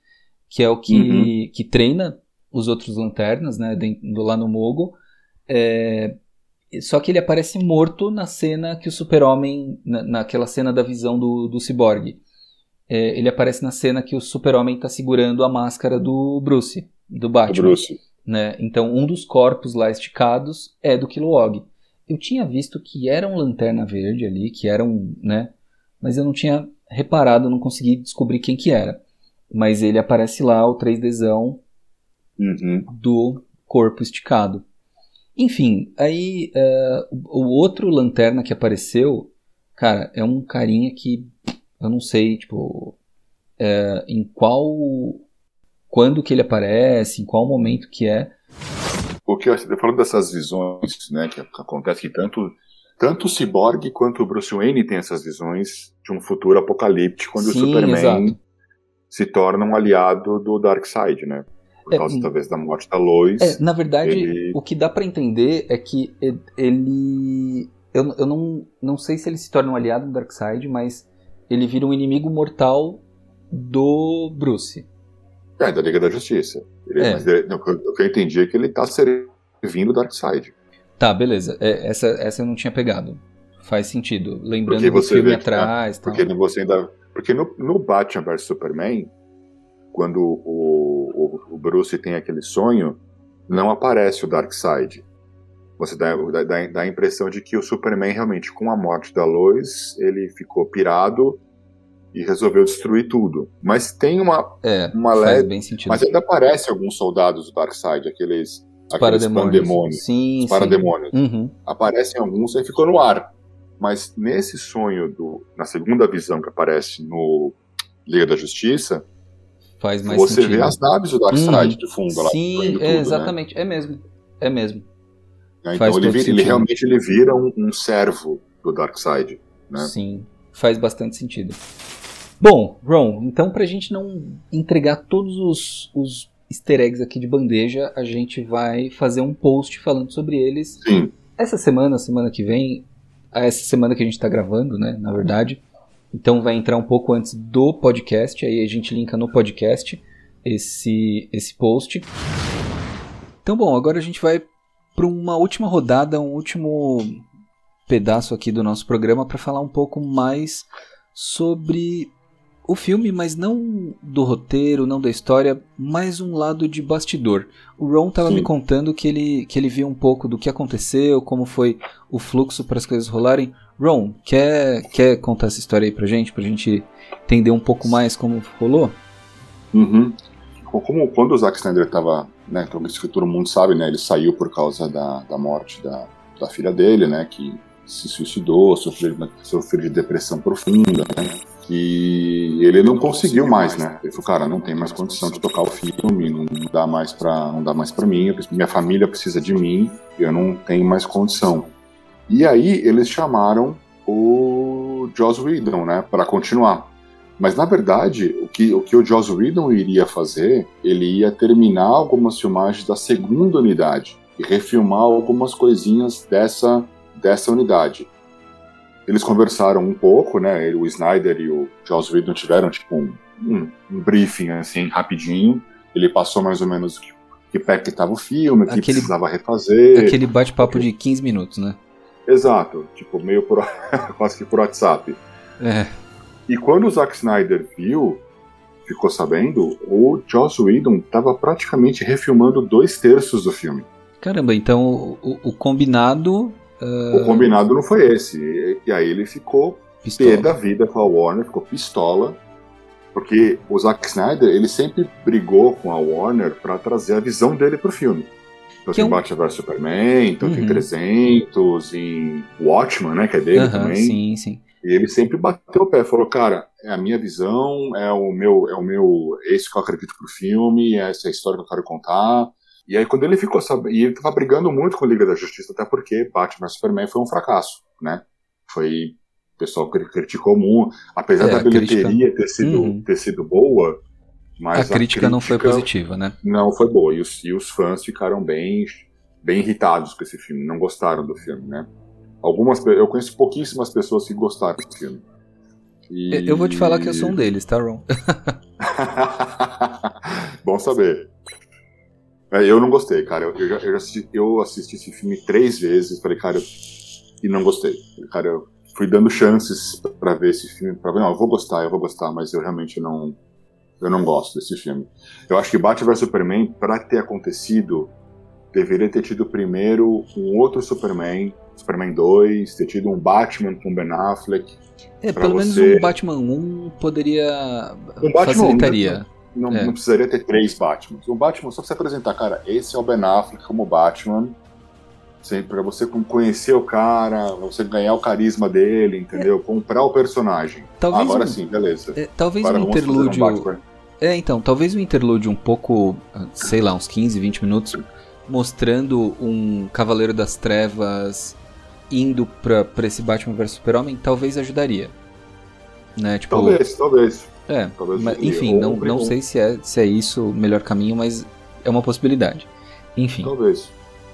que é o que, Uhum. que treina os outros lanternas, né, dentro, lá no Mogo. É, só que ele aparece morto na cena que o Super-Homem, na, naquela cena da visão do, do Cyborg. É, ele aparece na cena que o Super-Homem está segurando a máscara do Bruce, do Batman Bruce. né? Então, um dos corpos lá esticados é do Kilowog. Eu tinha visto que era um lanterna verde ali, que era um, né? Mas eu não tinha reparado, não consegui descobrir quem que era. Mas ele aparece lá, o 3Dzão Uhum. do corpo esticado. Enfim, aí o o outro lanterna que apareceu, cara, é um carinha que eu não sei, tipo, é, em qual, quando que ele aparece, em qual momento que é. Porque falando dessas visões, né, que acontece que tanto tanto o Cyborg quanto o Bruce Wayne tem essas visões de um futuro apocalíptico onde Sim, o Superman exato. se torna um aliado do Darkseid, né? Por É, causa hum. talvez da morte da Lois. É, na verdade, ele- o que dá pra entender é que ele. Eu, eu não, não sei se ele se torna um aliado do Darkseid, mas ele vira um inimigo mortal do Bruce. É, da Liga da Justiça. Ele- É. mas ele- não, o que eu- entendi é que ele tá servindo o Darkseid. Tá, beleza. É, essa, essa eu não tinha pegado. Faz sentido. Lembrando do filme vê que, atrás. tal. Porque você ainda. Porque no, no Batman vs Superman, quando o, o, o Bruce tem aquele sonho, não aparece o Darkseid. Você dá, dá, dá a impressão de que o Superman realmente, com a morte da Lois, ele ficou pirado e resolveu destruir tudo. Mas tem uma. É, uma leve- bem sentido. Mas ainda aparece alguns soldados do Darkseid, aqueles. Os aqueles parademônios. pandemônios. Sim, Os sim. parademônios. Uhum. aparecem alguns e ficou no ar. Mas nesse sonho do, na segunda visão que aparece no Liga da Justiça, Faz mais você sentido. vê as naves do Darkseid Uhum. de fundo lá. Sim, é, tudo, né? exatamente. É mesmo. É mesmo. Né? Então ele, vira- ele realmente ele vira um, um servo do Darkseid, né? Sim, faz bastante sentido. Bom, Ron, então pra gente não entregar todos os, os easter eggs aqui de bandeja, a gente vai fazer um post falando sobre eles. Sim. Essa semana, semana que vem, essa semana que a gente tá gravando, né, na verdade. Então vai entrar um pouco antes do podcast, aí a gente linka no podcast esse, esse post. Então, bom, agora a gente vai para uma última rodada, um último pedaço aqui do nosso programa para falar um pouco mais sobre o filme, mas não do roteiro, não da história, mais um lado de bastidor. O Ron estava me contando que ele, que ele viu um pouco do que aconteceu, como foi o fluxo para as coisas rolarem. Ron, quer, quer contar essa história aí pra gente, pra gente entender um pouco mais como rolou? Uhum. Como quando o Zack Snyder estava, né, então que mundo sabe, né, ele saiu por causa da, da morte da, da filha dele, né, que se suicidou, sofreu, sofreu de depressão profunda, né, e ele não conseguiu mais, né, ele falou, cara, não tem mais condição de tocar o filme, não dá mais para não dá mais para mim, minha família precisa de mim, eu não tenho mais condição. E aí eles chamaram o Joss Whedon, né, para continuar. Mas na verdade, o que o, que o Joss Whedon iria fazer, ele ia terminar algumas filmagens da segunda unidade e refilmar algumas coisinhas dessa dessa unidade. Eles conversaram um pouco, né? O Snyder e o Joss Whedon tiveram tipo um, um, um briefing assim rapidinho. Ele passou mais ou menos que, que pé que estava o filme, que Aquele- precisava refazer. Aquele bate-papo de 15 minutos, né? Exato, tipo meio por, quase que por WhatsApp. É. E quando o Zack Snyder viu, ficou sabendo, o Joss Whedon estava praticamente refilmando dois terços do filme. Caramba, então o, o combinado. ah, O combinado não foi esse. E, e aí ele ficou pistola. pé da vida com a Warner, ficou pistola, porque o Zack Snyder ele sempre brigou com a Warner para trazer a visão dele pro filme. Então Que é tem um- Batman vs Superman, tanto Uhum. em 300, em Watchmen, né, que é dele Aham, também. sim, sim. E ele sempre bateu o pé, falou, cara, é a minha visão, é o meu, é o meu, é isso que eu acredito pro filme, é essa história que eu quero contar. E aí quando ele ficou sabendo, e ele tava brigando muito com a Liga da Justiça, até porque Batman Superman foi um fracasso, né? Foi, o pessoal cri- criticou muito, apesar É, da a crítica- bilheteria ter sido, Uhum. ter sido boa, mas a crítica não foi positiva, né? Não foi boa, e os, e os fãs ficaram bem, bem irritados com esse filme, não gostaram do filme, né? Algumas, eu conheço pouquíssimas pessoas que gostaram do filme. E- Eu vou te falar que eu sou um deles, tá, Ron? Bom saber. É, eu não gostei, cara. Eu, eu já, eu já assisti, eu assisti esse filme três vezes. Falei, cara, e não gostei. Falei, Cara, eu fui dando chances pra ver esse filme. Pra ver, não, eu vou gostar, eu vou gostar, mas eu realmente não. Eu não gosto desse filme. Eu acho que Batman vs Superman, pra ter acontecido, deveria ter tido primeiro um outro Superman, Superman 2, ter tido um Batman com Ben Affleck. É, pelo menos você- um Batman 1 poderia. Um Batman, facilitaria. Não, É. não precisaria ter três Batmans. Um Batman só pra você apresentar, cara, esse é o Ben Affleck como Batman. Pra você conhecer o cara, pra você ganhar o carisma dele, entendeu? Comprar o personagem. Talvez Agora um- sim, beleza. É, talvez Agora um interlúdio. Batman. É, então, talvez um interlúdio um pouco, sei lá, uns 15, 20 minutos, mostrando um Cavaleiro das Trevas indo pra, pra esse Batman vs Super-Homem, talvez ajudaria. Né? Tipo, Talvez, talvez. É, talvez mas, enfim, não, não sei se é, se é isso o melhor caminho, mas é uma possibilidade. Enfim, Talvez.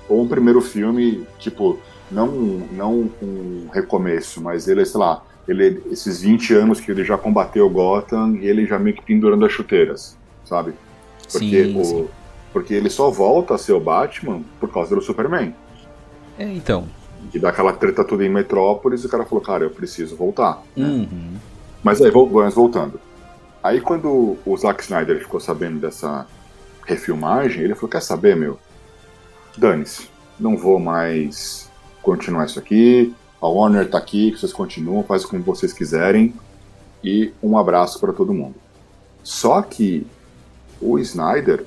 Ou um primeiro filme, tipo, não, não um recomeço, mas ele, sei lá, ele, esses 20 anos que ele já combateu Gotham e ele já meio que pendurando as chuteiras, sabe? Porque, sim, o, sim. Porque ele só volta a ser o Batman por causa do Superman. É, então. E dá aquela treta toda em Metrópolis e o cara falou, cara, eu preciso voltar. Uhum. Mas aí, voltando. Aí quando o Zack Snyder ficou sabendo dessa refilmagem, ele falou, quer saber, meu? Dane-se, não vou mais continuar isso aqui, a Warner tá aqui, que vocês continuam, faz como vocês quiserem, e um abraço para todo mundo. Só que o Snyder,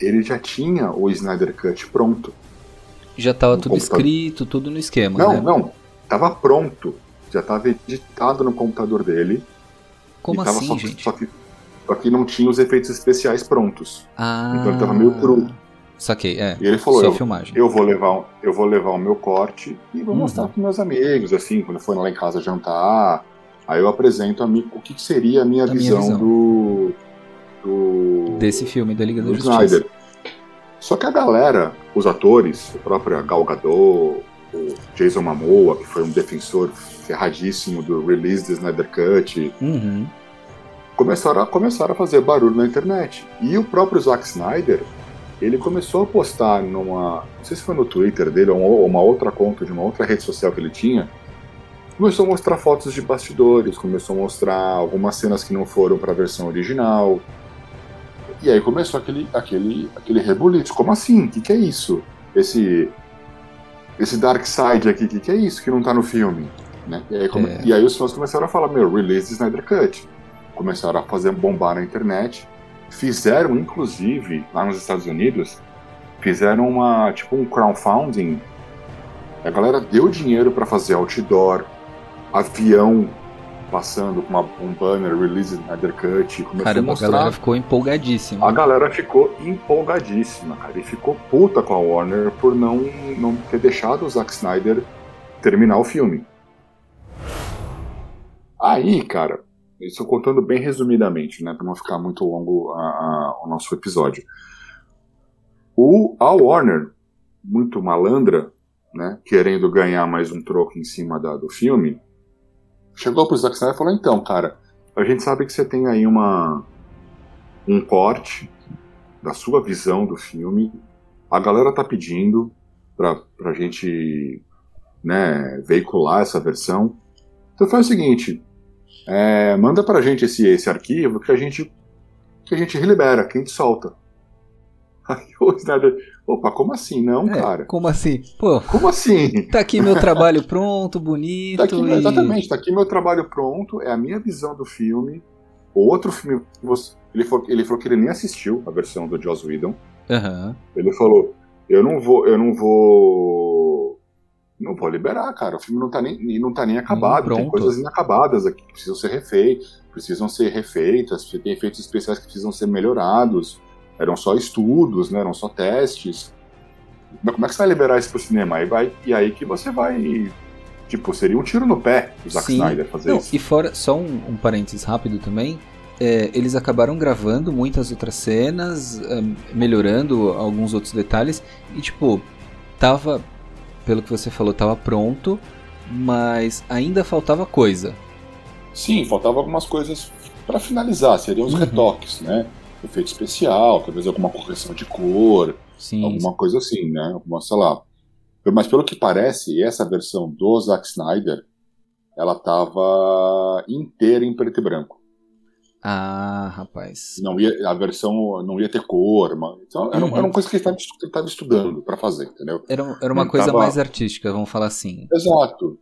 ele já tinha o Snyder Cut pronto. Já tava No tudo computador. escrito, tudo no esquema, Não, né? não, tava pronto. Já tava editado no computador dele. Como assim, só, gente? Só que, só que não tinha os efeitos especiais prontos. Ah, Então ele tava meio cru. Saquei, é. E ele falou, eu, filmagem. eu vou levar, eu vou levar o meu corte e vou Uhum. mostrar para meus amigos, assim, quando for lá em casa jantar. Aí eu apresento a mim o que, que seria a minha A minha visão, visão. do do Desse filme da Liga da Justiça. Snyder. Só que a galera, os atores, a própria Gal Gadot, o Jason Momoa, que foi um defensor ferradíssimo do release do Snyder Cut, Uhum. começaram a, começaram a fazer barulho na internet. E o próprio Zack Snyder, ele começou a postar numa. Não sei se foi no Twitter dele ou uma outra conta de uma outra rede social que ele tinha. Começou a mostrar fotos de bastidores, começou a mostrar algumas cenas que não foram para a versão original. E aí começou aquele, aquele, aquele rebuliço. Como assim? O que, que é isso? Esse, esse Dark Side aqui, o que, que é isso que não tá no filme? Né? E, aí, come- É. e aí os fãs começaram a falar, meu, release Snyder Cut começaram a fazer bombar na internet. Fizeram, inclusive, lá nos Estados Unidos, fizeram uma tipo um crowdfunding. A galera deu dinheiro para fazer outdoor, avião passando com uma- um banner release Snyder Cut, começou a Caramba, a mostrar. galera ficou empolgadíssima. A galera ficou empolgadíssima, cara, e ficou puta com a Warner por não, não ter deixado o Zack Snyder terminar o filme. Aí, cara, isso eu contando bem resumidamente, né, pra não ficar muito longo a- a- o nosso episódio. O, a Warner, muito malandra, né, querendo ganhar mais um troco em cima da- do filme, chegou pro Zack Snyder e falou: então, cara, a gente sabe que você tem aí uma um corte da sua visão do filme. A galera tá pedindo pra, pra gente né, veicular essa versão. Então faz o seguinte: é, manda pra gente esse, esse arquivo que a gente que a gente relibera, que a gente solta. Aí o Snyder, opa, como assim? Não, É, cara. Como assim? Pô, Como assim? tá aqui meu trabalho pronto, bonito. Tá aqui, e... Exatamente, tá aqui meu trabalho pronto, é a minha visão do filme. O outro filme, ele falou, ele falou que ele nem assistiu a versão do Joss Whedon. Aham. Ele falou: eu não vou, eu não vou. Não vou liberar, cara. O filme não tá nem, não tá nem acabado. tem pronto. coisas inacabadas aqui que precisam ser refeitas, precisam ser refeitas, tem efeitos especiais que precisam ser melhorados. Eram só estudos, né? Eram só testes. Mas como é que você vai liberar isso pro cinema? Aí vai, e aí que você vai. Tipo, seria um tiro no pé do Zack Sim. Snyder fazer Não, isso. e fora, só um, um parênteses rápido também. é, eles acabaram gravando muitas outras cenas, é, melhorando alguns outros detalhes. E tipo, tava, pelo que você falou, tava pronto, mas ainda faltava coisa. Sim, faltava algumas coisas pra finalizar, seriam os Uhum. retoques, né? Efeito especial, talvez alguma correção de cor, Sim. alguma coisa assim, né? Alguma, sei lá. Mas pelo que parece, essa versão do Zack Snyder, ela tava inteira em preto e branco. Ah, rapaz. Não ia, a versão não ia ter cor, mas, então era, Uhum. era uma coisa que ele estava estudando pra fazer, entendeu? Era, era uma Não coisa tava- mais artística, vamos falar assim. Exato.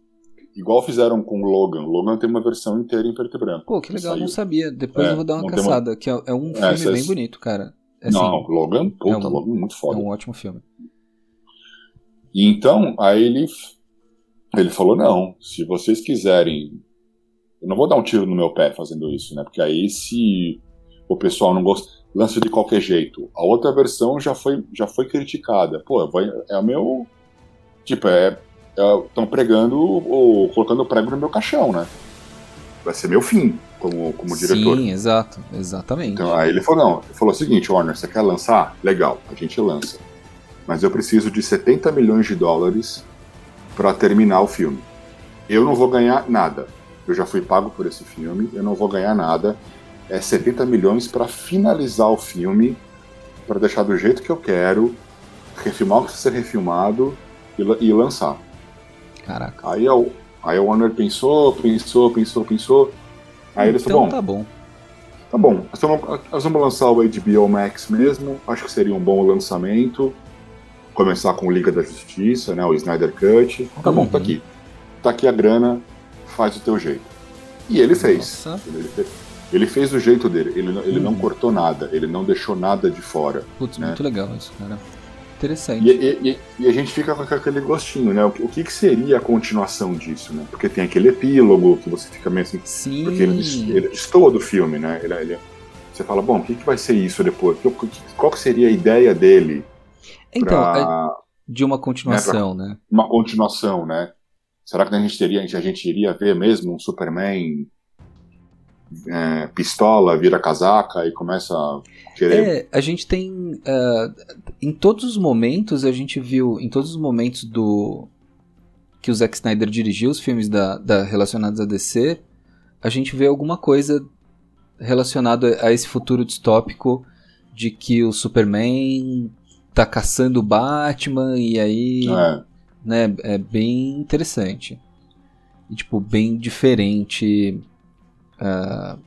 Igual fizeram com o Logan. O Logan tem uma versão inteira em preto e branco. Pô, que legal, Saiu. não sabia. Depois É, eu vou dar uma tem uma- caçada, que é, é um filme essas- bem bonito, cara. É, assim, não, Logan, puta, é um- Logan muito é foda. um ótimo filme. E então, aí ele, ele falou: não, se vocês quiserem. Eu não vou dar um tiro no meu pé fazendo isso, né? Porque aí se o pessoal não gosta, lança de qualquer jeito. A outra versão já foi, já foi criticada. Pô, vai, é o meu. Tipo, é. Estão pregando ou colocando prego no meu caixão, né? Vai ser meu fim como, como diretor. Sim, exato. Exatamente. Então, aí ele falou, não, ele falou o seguinte, Warner, você quer lançar? Legal, a gente lança. Mas eu preciso de 70 milhões de dólares para terminar o filme. Eu não vou ganhar nada. Eu já fui pago por esse filme, eu não vou ganhar nada. É 70 milhões para finalizar o filme, para deixar do jeito que eu quero, refilmar o que precisa ser refilmado e, e lançar. Caraca. Aí, a, aí a Warner pensou, pensou, pensou, pensou. Aí eles então falaram, bom, tá bom. Tá bom, nós vamos, nós vamos lançar o HBO Max mesmo, acho que seria um bom lançamento. Começar com Liga da Justiça, né, o Snyder Cut. Tá bom, tá Uhum. aqui. Tá aqui a grana, faz o teu jeito. E ele fez. Ele fez, ele fez do jeito dele, ele, não- ele não Uhum. cortou nada, ele não deixou nada de fora. Putz, né? muito legal isso, cara. Interessante. E, e- e- a gente fica com aquele gostinho, né? O que, o que que seria a continuação disso, né? Porque tem aquele epílogo que você fica meio assim, Sim. porque ele, ele destoa do filme, né? Ele, ele- você fala, bom, o que, que vai ser isso depois? Qual que seria a ideia dele Então, pra- de uma continuação, né? uma continuação, né? Será que a gente teria, a gente iria ver mesmo um Superman é, pistola, vira casaca e começa a querer. É, a gente tem. ah, em todos os momentos, a gente viu. Em todos os momentos do. Que o Zack Snyder dirigiu os filmes da, da- relacionados a DC, a gente vê alguma coisa relacionada a esse futuro distópico de que o Superman tá caçando o Batman e aí. É, né, é bem interessante. E, tipo, bem diferente ah,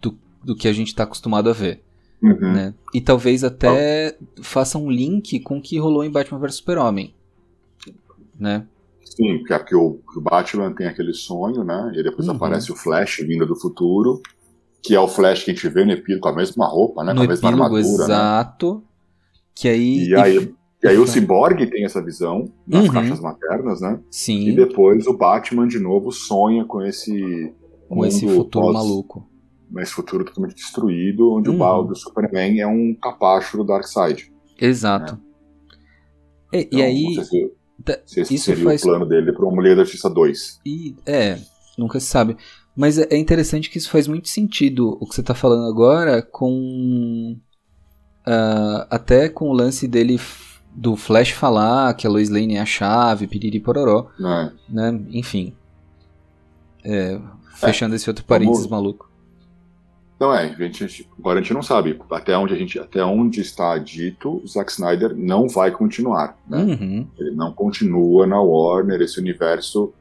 do, do que a gente tá acostumado a ver, uhum. né? E talvez até faça um link com o que rolou em Batman vs Super-Homem, né? Sim, porque, é o, o Batman tem aquele sonho, né? E depois Uhum. aparece o Flash vindo do futuro, que é o Flash que a gente vê no epílogo com a mesma roupa, né? Com no a mesma epílogo armadura, né? exato, que aí... E aí, e aí o e- Cyborg tem essa visão nas Uhum. caixas maternas, né? E Sim, depois o Batman de novo sonha com esse com esse futuro pós- maluco. Esse futuro totalmente destruído, onde Uhum. o balde do Superman é um capacho do Darkseid. Exato. E, e Então, aí... Não sei se, se esse isso seria faz- o plano dele para uma Liga da Justiça 2. E é, nunca se sabe. Mas é é interessante que isso faz muito sentido o que você tá falando agora com. ah, até com o lance dele do Flash falar que a Lois Lane é a chave, piriri pororó, Né? né? Enfim. É, fechando esse outro parênteses vamos- maluco. Então é, a gente, agora a gente não sabe até onde a gente, até onde está dito, o Zack Snyder não vai continuar, né? Uhum. Ele não continua na Warner, esse universo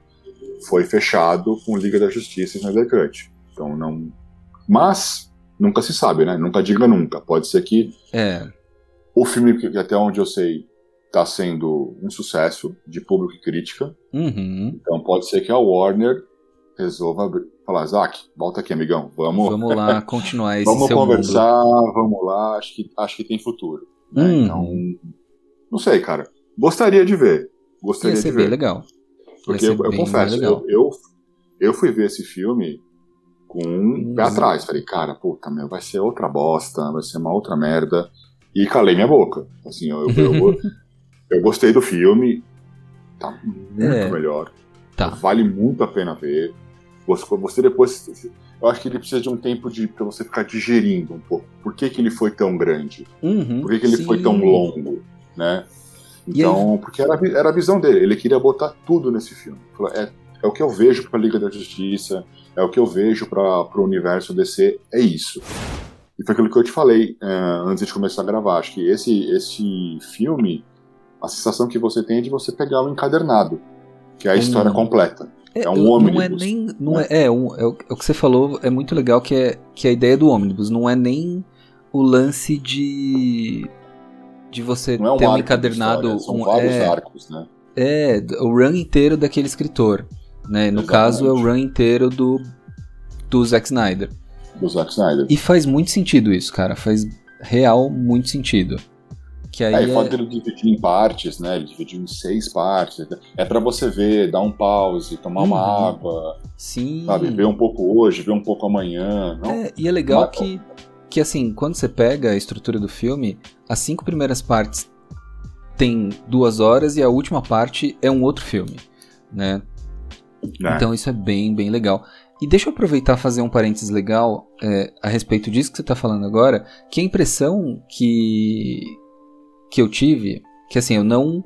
foi fechado com Liga da Justiça e Snyder Cut. Então não, mas nunca se sabe, né? Nunca diga nunca. Pode ser que É. o filme, que até onde eu sei, está sendo um sucesso de público e crítica. Uhum. Então pode ser que a Warner resolva falar, Zack, volta aqui, amigão. Vamos, Vamos lá continuar esse vamos conversar, vamos lá, acho que, acho que tem futuro. né? Uhum. Então, não sei, cara. Gostaria de ver. mundo. Gostaria Ia ser de ver. legal. Porque eu, eu confesso, eu, eu, eu fui ver esse filme com um pé Uhum. atrás. Falei, cara, puta, meu, vai ser outra bosta, vai ser uma outra merda. E calei minha boca. Assim, eu, eu, eu, eu gostei do filme. Tá muito É. melhor. Tá. Vale muito a pena ver. Você, depois. Eu acho que ele precisa de um tempo de para você ficar digerindo um pouco. Por que, que ele foi tão grande? Uhum. Por que, que ele foi Sim. tão longo? Né? Então, porque era, era a visão dele. Ele queria botar tudo nesse filme. É, é o que eu vejo pra Liga da Justiça, é o que eu vejo para o universo DC, é isso. E foi aquilo que eu te falei é, antes de começar a gravar. Acho que esse, esse filme, a sensação que você tem é de você pegá-lo encadernado, que é a Hum. história completa. É um eu- Não é ônibus, nem. Não é, é, um, é, o, é o que você falou, é muito legal que é, que é a ideia do ônibus. Não é nem o lance de. De você Não é um ter um encadernado. história, são um- vários é, arcos, né? é, o run inteiro daquele escritor. Né? No Exatamente. caso, é o run inteiro do, do Zack Snyder. Do Zack Snyder. E faz muito sentido isso, cara. Faz real muito sentido. Que aí É, e é- pode ele dividir em partes, né? Ele dividiu em seis partes. É pra você ver, dar um pause, tomar uma Uhum. água, Sim. sabe? Ver um pouco hoje, ver um pouco amanhã. Não? É, e é legal Mas- que, que, assim, quando você pega a estrutura do filme, as cinco primeiras partes tem duas horas e a última parte é um outro filme, né? Né? Então isso é bem, bem legal. E deixa eu aproveitar e fazer um parênteses legal é, a respeito disso que você está falando agora, que a impressão que, que eu tive, que assim, eu não,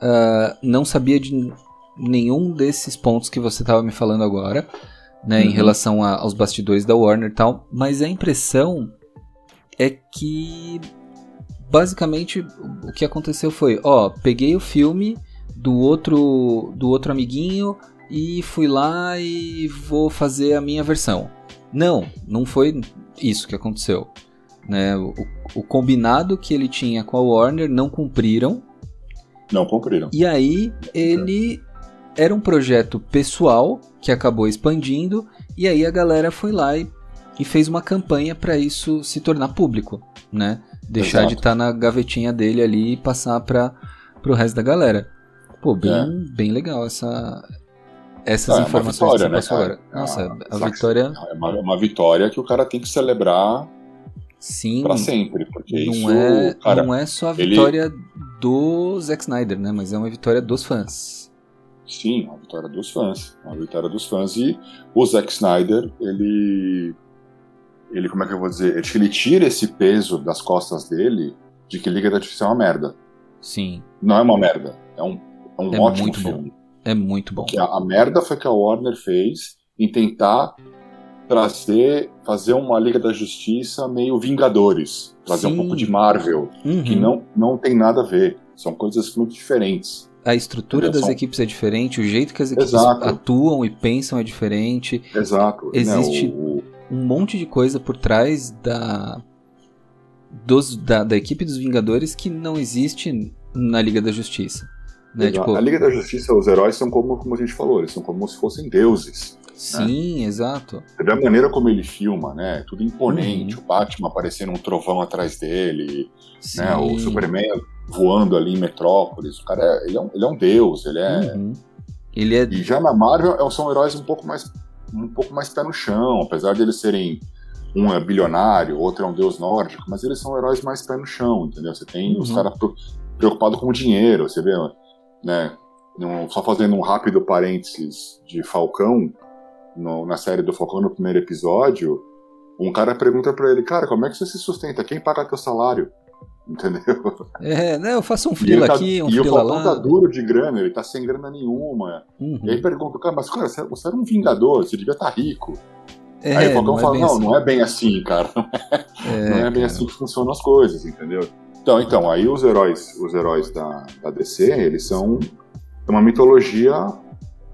ah, não sabia de nenhum desses pontos que você estava me falando agora, né, em Uhum. relação a- aos bastidores da Warner e tal, mas a impressão é que basicamente o que aconteceu foi, ó, peguei o filme do outro do outro amiguinho e fui lá e vou fazer a minha versão. Não, não foi isso que aconteceu. Né? O, o combinado que ele tinha com a Warner não cumpriram Não cumpriram. e aí ele era um projeto pessoal que acabou expandindo e aí a galera foi lá e, e fez uma campanha para isso se tornar público, né? Deixar Exato. de estar na gavetinha dele ali e passar para o resto da galera. Pô, bem, bem legal essa essas É, uma informações vitória, que né. Nossa, Ah, a Zack- vitória, É uma, é uma vitória que o cara tem que celebrar sim. pra sempre, porque não isso, é, cara, não é só a ele- vitória do Zack Snyder, né? Mas é uma vitória dos fãs. Sim, uma vitória dos fãs. Uma vitória dos fãs. E o Zack Snyder, ele. Ele, como é que eu vou dizer? Ele, ele tira esse peso das costas dele de que Liga da Justiça é uma merda. Sim, Não é uma merda. É um, é um É ótimo muito bom. filme. é muito bom. Que a, a merda foi que a Warner fez em tentar trazer, fazer uma Liga da Justiça meio Vingadores. Trazer Sim. um pouco de Marvel, que Uhum. não, não tem nada a ver. São coisas muito diferentes. A estrutura das São- equipes é diferente, o jeito que as equipes Exato. atuam e pensam é diferente. Exato. Existe- né? O- Um monte de coisa por trás da, dos, da, da equipe dos Vingadores que não existe na Liga da Justiça. Né? Tipo, A Liga da Justiça, os heróis são como, como a gente falou, eles são como se fossem deuses. Sim, exato. Da maneira como ele filma, né? Tudo imponente. Uhum. O Batman aparecendo um trovão atrás dele, Sim. né? O Superman voando ali em Metrópolis. O cara é, ele é, um, ele é um deus, ele é. Uhum. Ele é. E já na Marvel é- são heróis um pouco mais um pouco mais pé no chão, apesar de eles serem um é bilionário, outro é um deus nórdico, mas eles são heróis mais pé no chão, entendeu? Você tem os Uhum. caras pro- preocupados com o dinheiro, você vê, né? Só fazendo um rápido parênteses de Falcão, no- na série do Falcão no primeiro episódio, um cara pergunta pra ele, cara, como é que você se sustenta? Quem paga teu salário? Entendeu? É, né? Eu faço um frila tá- aqui, um e o Falcão lá. tá duro de grana, ele tá sem grana nenhuma. Uhum. E aí pergunta, cara, mas cara, você era um vingador, você devia estar rico. É, aí o Falcão é fala, bem não, assim. não é bem assim, cara. É, não é bem cara. assim que funcionam as coisas, entendeu? Então, então, aí os heróis, os heróis da, da DC, eles são uma mitologia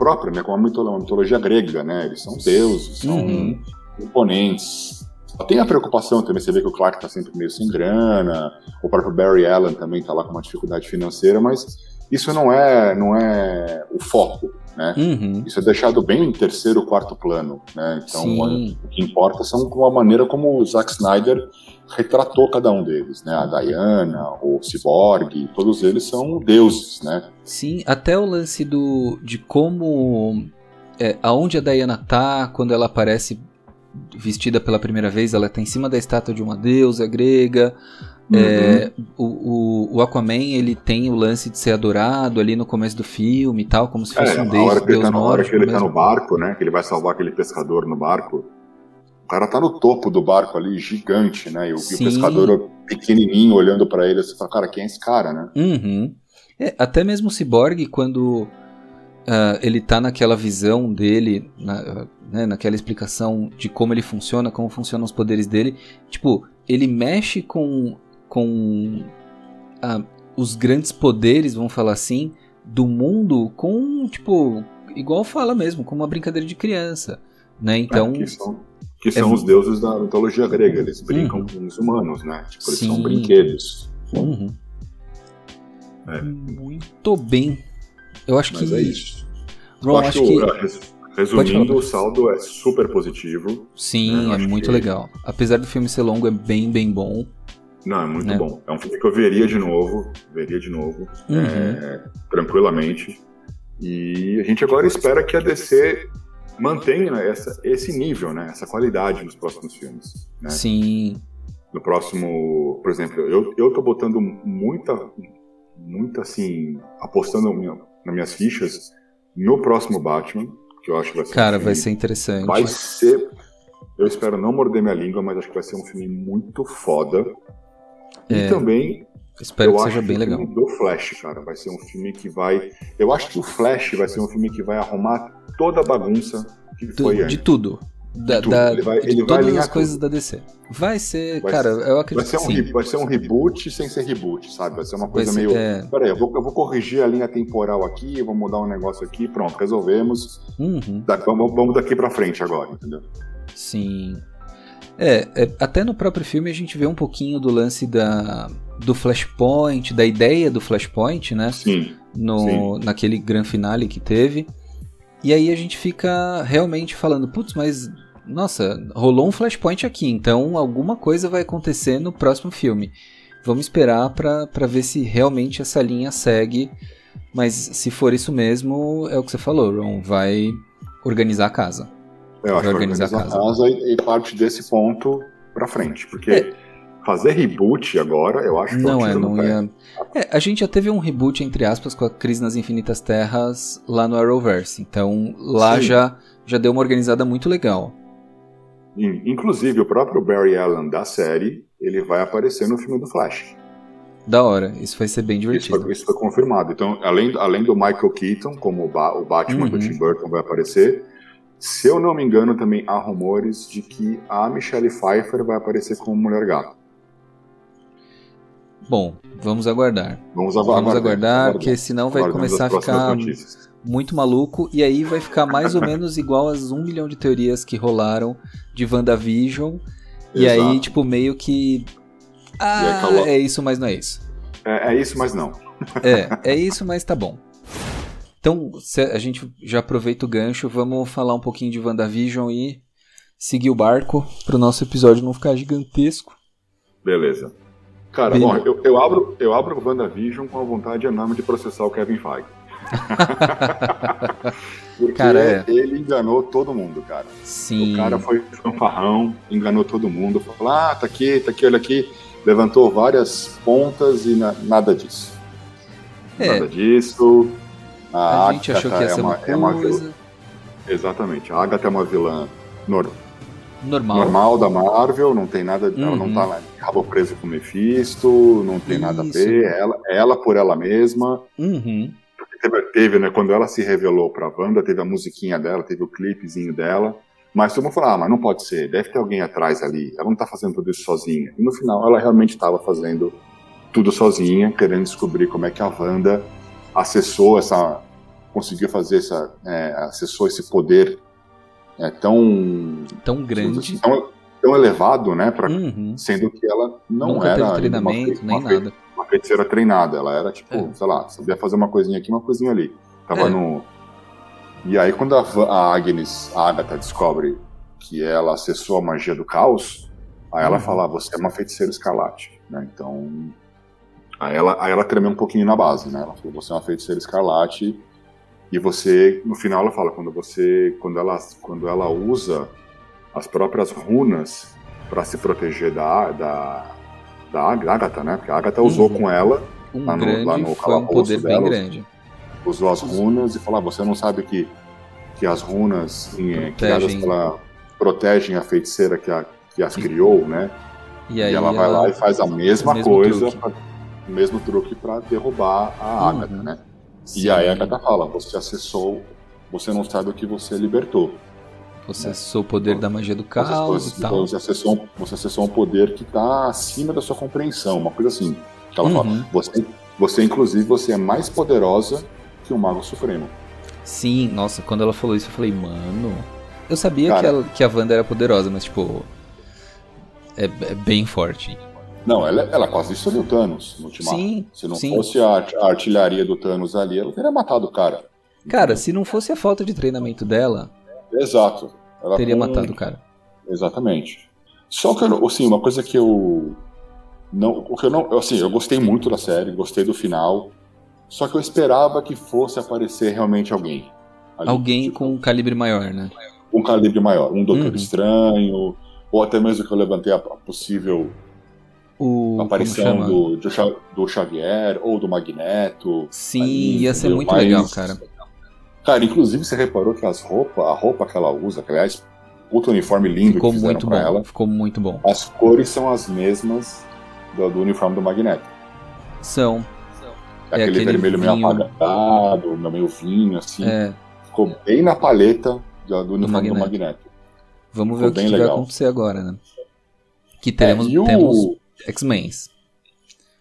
própria, né? Como uma mitologia, uma mitologia grega, né? Eles são deuses, são Uhum. imponentes. Tem a preocupação também, você vê que o Clark tá sempre meio sem grana, o próprio Barry Allen também tá lá com uma dificuldade financeira, mas isso não é, não é o foco, né? Uhum. Isso é deixado bem em terceiro, quarto plano, né? Então, Sim. o que importa são a maneira como o Zack Snyder retratou cada um deles, né? A Diana, o Cyborg, todos eles são deuses, né? Sim, até o lance do de como é, aonde a Diana tá quando ela aparece vestida pela primeira vez, ela tá em cima da estátua de uma deusa grega. É, o, o, Aquaman ele tem o lance de ser adorado ali no começo do filme e tal, como se fosse É, um deus, hora que ele, deus tá, na hora que ele tá no barco, né? Que ele vai salvar aquele pescador no barco. O cara tá no topo do barco ali, gigante, né? E o, e o pescador pequenininho olhando pra ele, você fala, cara, quem é esse cara, né? Uhum. É, até mesmo o Cyborg, quando ah, ele tá naquela visão dele, na- né, naquela explicação de como ele funciona, como funcionam os poderes dele, tipo, ele mexe com, com ah, os grandes poderes, vamos falar assim, do mundo com, tipo, igual fala mesmo, com uma brincadeira de criança, né? Então, É, que são, que são é- os deuses da mitologia grega, eles brincam Uhum. com os humanos, né? Tipo, eles Sim. são brinquedos. uhum. É. muito bem. Eu acho Mas que, é isso. Ron, acho acho, que é, res- resumindo, o saldo é super positivo. Sim, É, eu é acho muito que- legal. Apesar do filme ser longo, é bem, bem bom. Não, é muito Né? bom. É um filme que eu veria de novo, veria de novo, Uhum. é, tranquilamente. E a gente agora espera que a DC mantenha essa, esse nível, né? Essa qualidade nos próximos filmes. Né? Sim. No próximo, por exemplo, eu, eu tô botando muita, muita assim, apostando minha- nas minhas fichas no próximo Batman, que eu acho que vai ser. um Cara, filme- vai ser interessante. Vai ser. Eu espero não morder minha língua, mas acho que vai ser um filme muito foda. É, e também Espero eu que acho seja bem o legal. filme do Flash, cara, vai ser um filme que vai. Eu acho que o Flash vai ser um filme que vai arrumar toda a bagunça que Do- foi de antes. tudo. Da, da- Ele vai- ele vai todas as coisas tudo. da DC. Vai ser, Vai cara, eu Vai acredito ser, um, que sim. vai ser um reboot sem ser reboot, sabe? Vai ser uma Vai coisa ser- meio. é, Peraí, eu vou, eu vou corrigir a linha temporal aqui, eu vou mudar um negócio aqui, pronto, resolvemos. uhum, Da- vamos, vamos daqui pra frente agora, entendeu? sim. É, é, até no próprio filme a gente vê um pouquinho do lance da, do Flashpoint, da ideia do Flashpoint, né? Sim. no, naquele gran finale que teve. E aí a gente fica realmente falando, putz, mas nossa, rolou um flashpoint aqui, então alguma coisa vai acontecer no próximo filme. Vamos esperar pra ver se realmente essa linha segue. Mas se for isso mesmo, é o que você falou, Ron, vai organizar a casa. Eu acho que organizar organizar a a casa e, e parte desse ponto pra frente. Porque É. fazer reboot agora, eu acho que Não é, tiro no não ia. É, a gente já teve um reboot, entre aspas, com a Crise nas Infinitas Terras lá no Arrowverse. Então lá Sim. já, já deu uma organizada muito legal. In- Inclusive, o próprio Barry Allen da série, ele vai aparecer no filme do Flash. Da hora, isso vai ser bem Isso divertido. foi, isso foi confirmado. Então, além, além do Michael Keaton, como o, Ba- o Batman do Uhum. Tim Burton vai aparecer, se eu não me engano, também há rumores de que a Michelle Pfeiffer vai aparecer como Mulher Gato. Bom, vamos aguardar. Vamos aguardar. Vamos aguardar, porque senão vai começar a ficar notícias. muito maluco. E aí vai ficar mais ou menos igual às um milhão de teorias que rolaram de WandaVision. E Exato. aí, tipo, meio que. Ah, é isso, mas não é isso. É, é isso, mas não. É, é isso, mas tá bom. Então, a gente já aproveita o gancho, vamos falar um pouquinho de WandaVision e seguir o barco pro nosso episódio não ficar gigantesco. Beleza. Cara, bom, eu, eu abro, eu abro o WandaVision com a vontade enorme de processar o Kevin Feige. Porque Cara, é. ele enganou todo mundo, cara. Sim. O cara foi fanfarrão, enganou todo mundo, falou, ah, tá aqui, tá aqui, olha aqui. Levantou várias pontas e na- nada disso. É. Nada disso. A, a gente achou que ia Agatha ser uma, é uma coisa vilã. Exatamente. A Agatha é uma vilã nor- normal. normal da Marvel, não tem nada, ela não Uhum. tá lá rabo preso com o Mephisto, não tem nada a Isso. ver, ela, ela por ela mesma. Uhum. Teve, teve, né, quando ela se revelou pra Wanda, teve a musiquinha dela, teve o clipezinho dela. Mas todo mundo falou, ah, mas não pode ser, deve ter alguém atrás ali, ela não tá fazendo tudo isso sozinha. E no final ela realmente estava fazendo tudo sozinha, querendo descobrir como é que a Wanda acessou essa. conseguiu fazer essa. é, acessou esse poder é, tão. Tão grande. tão, tão elevado, né? Pra, Uhum. Sendo que ela não Nunca era treinamento, uma, nem uma, fe- nada. uma feiticeira treinada, ela era tipo, É. sei lá, sabia fazer uma coisinha aqui, uma coisinha ali. Tava É. no. E aí quando a, a Agnes, a Agatha descobre que ela acessou a magia do caos, aí ela Uhum. fala, "Ah, você é uma feiticeira escarlate, né? Então. Aí ela, aí ela tremeu um pouquinho na base, né? Ela falou, você é uma feiticeira escarlate. E você, no final ela fala, quando você, quando ela, quando ela usa as próprias runas para se proteger da, da, da Ag- Agatha, né? Porque a Agatha usou Uhum. com ela, Um lá no- grande lá no foi um poder bem delas. grande. usou as runas e falou, ah, você não sabe que, que as runas em- criadas Protegem. pela, protegem a feiticeira que, a, que as criou, né? E E, ela vai lá e faz a mesma coisa, o mesmo truque para derrubar a Uhum. Agatha, né? Sim, E aí a Agatha fala, você acessou, você não sabe o que você libertou. Você acessou o poder da magia do caos você, e tal. você acessou, você acessou um poder que está acima da sua compreensão, uma coisa assim. Que ela Uhum. fala, você, você inclusive você é mais poderosa que o Mago Supremo. Sim, nossa, quando ela falou isso, eu falei, mano. Eu sabia Cara. que, ela- que a Wanda era poderosa, mas, tipo. É, é bem forte. Não, ela, ela quase destruiu o Thanos no Ultimato. Sim, Se não sim. fosse a, a artilharia do Thanos ali, ela teria matado o cara. Cara, se não fosse a falta de treinamento dela, Exato. Ela teria com- matado o cara. Exatamente. Só que, assim, uma coisa que eu não, o que eu não, assim, eu gostei muito da série, gostei do final. Só que eu esperava que fosse aparecer realmente alguém. ali, Alguém tipo, com um calibre maior, né? um calibre maior, um Doutor Uhum. Estranho, ou até mesmo que eu levantei a possível O. como aparição do, do, Xa- do Xavier ou do Magneto. Sim, ali, ia ser muito Mas- legal, cara. Cara, inclusive você reparou que as roupas, a roupa que ela usa, que aliás, puto uniforme lindo Ficou que fizeram muito pra bom. ela, Ficou muito bom. as cores são as mesmas do, do uniforme do Magneto. São. É É aquele, aquele vermelho meio vinho. apagado, meio vinho, assim. É. Ficou bem na paleta do, do uniforme do Magneto. Magneto. Vamos Ficou ver o que, que vai acontecer agora, né? Que teremos, É, o- temos X-Men.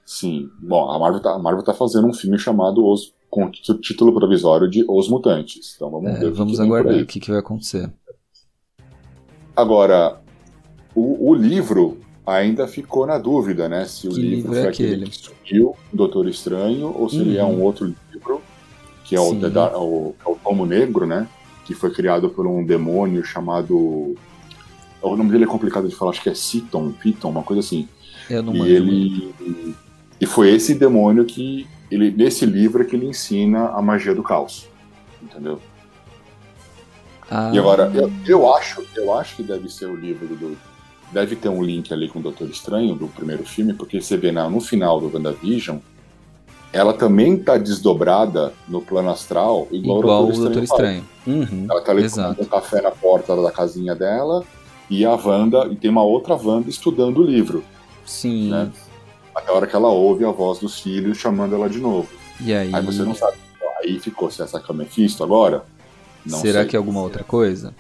Sim. Bom, a Marvel, tá, a Marvel tá fazendo um filme chamado Os, com título provisório de Os Mutantes. Então vamos É, ver vamos que aguardar o que, que vai acontecer. Agora, o, o livro ainda ficou na dúvida, né? Se o livro livro foi é aquele que surgiu, o Doutor Estranho, ou se ele é Uhum. um outro livro, que é o, o, é o Tomo Negro, né? Que foi criado por um demônio chamado. O nome dele é complicado de falar, acho que é Citon, Piton, uma coisa assim. Eu não e manjo muito. ele. E foi esse demônio que. Ele, nesse livro é que ele ensina a magia do caos. Entendeu? Ah, E agora, eu, eu acho, eu acho que deve ser o livro do, deve ter um link ali com o Doutor Estranho, do primeiro filme, porque você vê na, no final do WandaVision, ela também tá desdobrada no plano astral, igual, Igual o o Doutor Doutor Estranho. Estranho. Uhum, Ela tá ali Exato. com um café na porta da casinha dela, e a Wanda, e tem uma outra Wanda estudando o livro, Sim. né? Até a hora que ela ouve a voz dos filhos chamando ela de novo. E aí, Aí você não sabe. Aí ficou se essa que é o Mephisto agora? Não será sei. que é alguma outra coisa?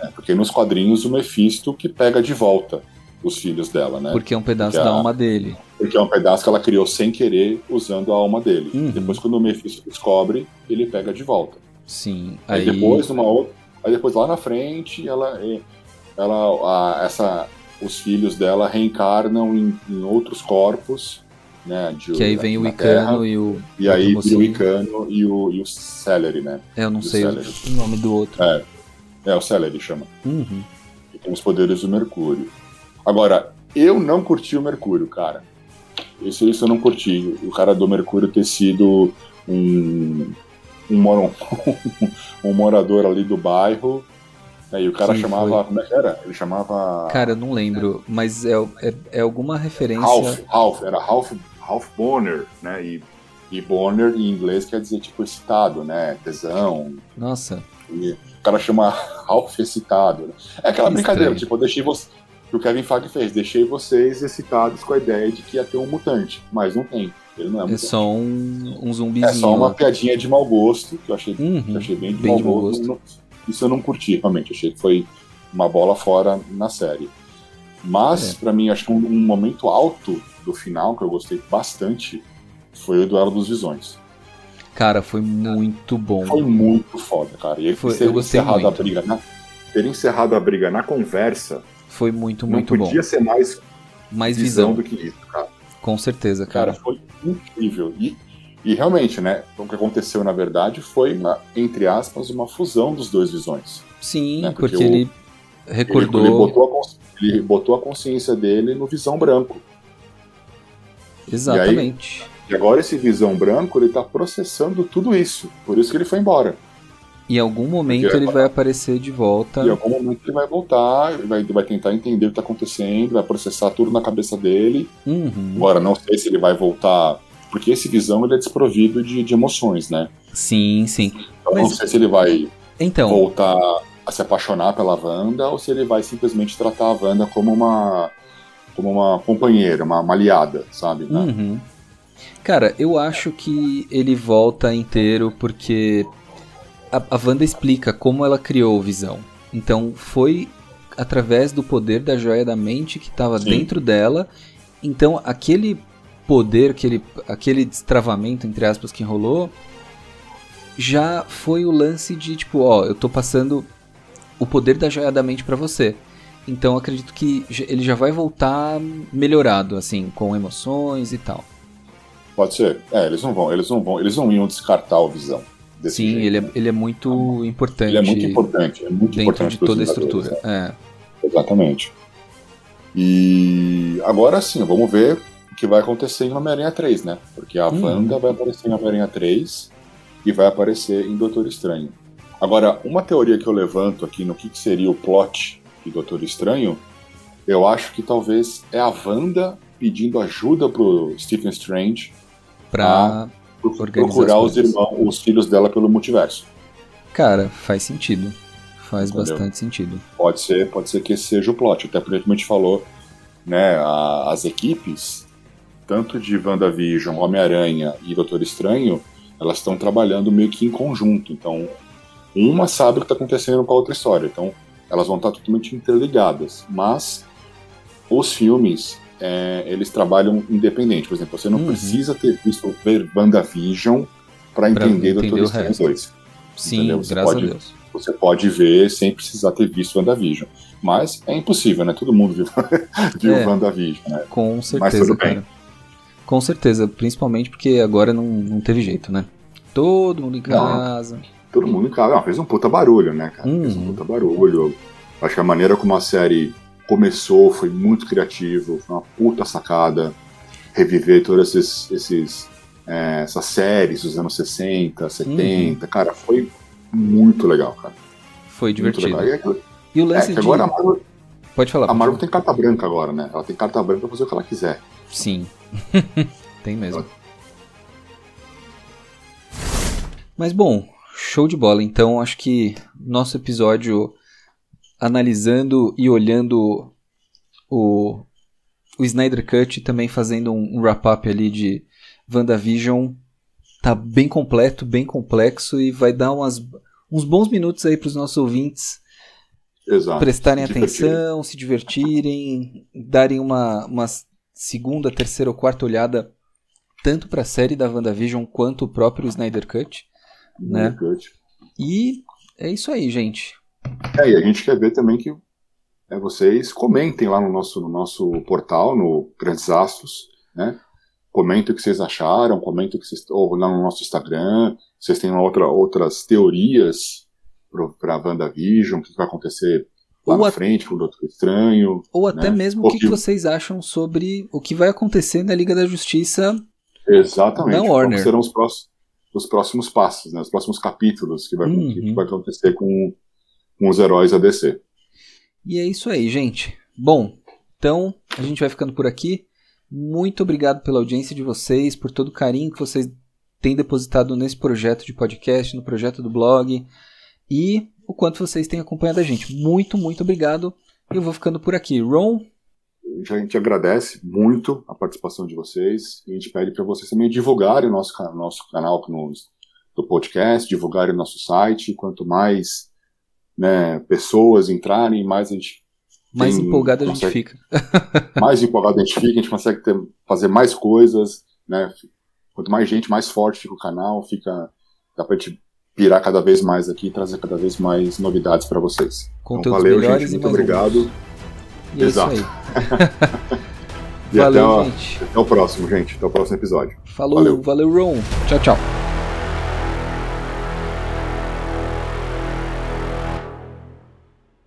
É, porque nos quadrinhos o Mephisto que pega de volta os filhos dela, né? Porque é um pedaço Porque da a- alma dele. Porque é um pedaço que ela criou sem querer, usando a alma dele. Uhum. Depois, quando o Mephisto descobre, ele pega de volta. Sim. Aí, Aí, depois, numa outra. Aí depois lá na frente, ela. é- ela a- essa, os filhos dela reencarnam em, em outros corpos. Né, de, que aí vem o Icano Terra, e o. E aí vira o. Icano e o, e o Celery, né? É, eu não sei o o nome do outro. É, é o Celery chama. Uhum. que tem os poderes do Mercúrio. Agora, eu não curti o Mercúrio, cara. Isso, isso eu não curti. O cara do Mercúrio ter sido um, um, moro- um morador ali do bairro. Né, E o cara chamava. Como é que era? Ele chamava. Cara, eu não lembro, mas é, é, é alguma referência. Ralph, Ralph, era Ralph, Ralph Bonner, né? E, e Bonner em inglês quer dizer tipo excitado, né? Tesão. Nossa, E o cara chama Ralph excitado. né? É aquela Que brincadeira, estranho. tipo, eu deixei você. O Kevin Feige fez, deixei vocês excitados com a ideia de que ia ter um mutante, mas não tem. Ele não é é mutante. só um, um zumbizinho. É só uma piadinha de mau gosto, que eu achei, que eu Uhum. achei bem de bem mau de gosto. gosto. Não- Isso eu não curti, realmente. Achei que foi uma bola fora na série. Mas, É. pra mim, acho que um, um momento alto do final, que eu gostei bastante, foi o Duelo dos Visões. Cara, foi muito bom. Foi muito foda, cara. E ele Foi- ter eu gostei encerrado a briga na, ter encerrado a briga na conversa Foi muito, não muito bom. podia ser mais Mais visão, visão, do que isso, cara. com certeza, Cara, cara. foi incrível. E, e realmente, né? O que aconteceu, na verdade, foi, uma, entre aspas, uma fusão dos dois visões. Sim, né, porque porque, o- ele Ele, recordou. ele botou a cons- ele botou a consciência dele no visão branco. Exatamente. E agora esse visão branco, ele tá processando tudo isso. Por isso que ele foi embora. Em algum momento Porque- ele vai aparecer de volta. E em algum momento ele vai voltar, ele vai, ele vai tentar entender o que tá acontecendo, vai processar tudo na cabeça dele. Uhum. Agora, não sei se ele vai voltar. Porque esse visão ele é desprovido de, de emoções, né? Sim, sim. Então, Mas- não sei se ele vai Então, voltar a se apaixonar pela Wanda ou se ele vai simplesmente tratar a Wanda como uma como uma companheira, uma, uma aliada, sabe? né? Uhum. Cara, eu acho que ele volta inteiro porque a, a Wanda explica como ela criou o Visão. Então foi através do poder da joia da mente que estava dentro dela. Então aquele poder, aquele, aquele destravamento, entre aspas, que rolou, já foi o lance de tipo, ó, eu tô passando o poder da joia da mente pra você. Então acredito que ele já vai voltar melhorado, assim, com emoções e tal. Pode ser. É, eles não vão, eles não vão, eles não iam descartar o visão. Desse Sim, jeito. ele é, ele é muito importante Ele é muito importante, é muito dentro importante de toda a estrutura. né? É. Exatamente. E agora sim, vamos ver que vai acontecer em Homem-Aranha 3, né? Porque a Hum. Wanda vai aparecer em Homem-Aranha 3 e vai aparecer em Doutor Estranho. Agora, uma teoria que eu levanto aqui no que, que seria o plot de Doutor Estranho, eu acho que talvez é a Wanda pedindo ajuda pro Stephen Strange Organizar procurar os irmãos, os filhos dela pelo multiverso. Cara, faz sentido. Faz Entendeu? bastante sentido. Pode ser, pode ser que esse seja o plot, até porque como a gente falou, né, a- as equipes, tanto de WandaVision, Homem-Aranha e Doutor Estranho, elas estão trabalhando meio que em conjunto. Então, uma sabe o que está acontecendo com a outra história. Então, elas vão estar totalmente interligadas. Mas os filmes, é, eles trabalham independente. Por exemplo, você não Uhum. precisa ter visto ver WandaVision para entender entender Doutor Estranho resto. 2. Sim, Entendeu? Você graças pode- a Deus. Você pode ver sem precisar ter visto WandaVision. Mas é impossível, né? Todo mundo viu, viu É. WandaVision, né? Com certeza, tudo bem. cara. Com certeza, principalmente porque agora não, não teve jeito, né? Todo mundo em casa. Todo mundo em casa. Não, fez um puta barulho, né, cara? Fez um Uhum. puta barulho. Acho que a maneira como a série começou foi muito criativo, foi uma puta sacada. Reviver todas esses, esses, é, essas séries dos anos 60, 70. Uhum. Cara, foi muito legal, cara. Foi divertido. legal. E, é- E o é, lance que de. agora a Marvel, Pode falar. A Marvel tem carta branca agora, né? Ela tem carta branca pra fazer o que ela quiser. Sim. tem mesmo. Mas bom, show de bola. Então acho que nosso episódio analisando e olhando o, o Snyder Cut também fazendo um, um wrap-up ali de WandaVision tá bem completo, bem complexo e vai dar umas, uns bons minutos aí para os nossos ouvintes Exato. prestarem Se atenção, se divertirem, darem uma, uma segunda, terceira ou quarta olhada tanto para a série da WandaVision quanto o próprio Snyder Cut. né? Cut. E é isso aí, gente. É, e a gente quer ver também que é, vocês comentem lá no nosso, no nosso portal, no Grandes Astros, né? Comentem o que vocês acharam, comentem o que vocês. Ou lá no nosso Instagram, vocês têm outra, outras teorias para WandaVision, o que vai acontecer lá Ou na a- frente com o Doutor Estranho. Ou até né? mesmo o que, que vocês acham sobre o que vai acontecer na Liga da Justiça. Exatamente. Qual Warner. serão os próximos, os próximos passos, né? Os próximos capítulos que vai, Uhum. que vai acontecer com, com os heróis da DC. E é isso aí, gente. Bom, então a gente vai ficando por aqui. Muito obrigado pela audiência de vocês, por todo o carinho que vocês têm depositado nesse projeto de podcast, no projeto do blog e o quanto vocês têm acompanhado a gente. Muito, muito obrigado. Eu vou ficando por aqui. Ron, A gente agradece muito a participação de vocês e a gente pede para vocês também divulgarem o nosso, nosso canal no, do podcast, divulgarem o nosso site. Quanto mais né, pessoas entrarem, mais a gente mais Tem- empolgado a gente consegue- fica. mais empolgado a gente fica, a gente consegue ter- fazer mais coisas, né? Quanto mais gente, mais forte fica o canal, fica dá pra gente pirar cada vez mais aqui e trazer cada vez mais novidades para vocês. Então, valeu, gente, muito obrigado. E é Exato. aí. E Valeu, até, o- gente. até o próximo, gente. Até o próximo episódio. Falou, Valeu. valeu, Ron. Tchau, tchau.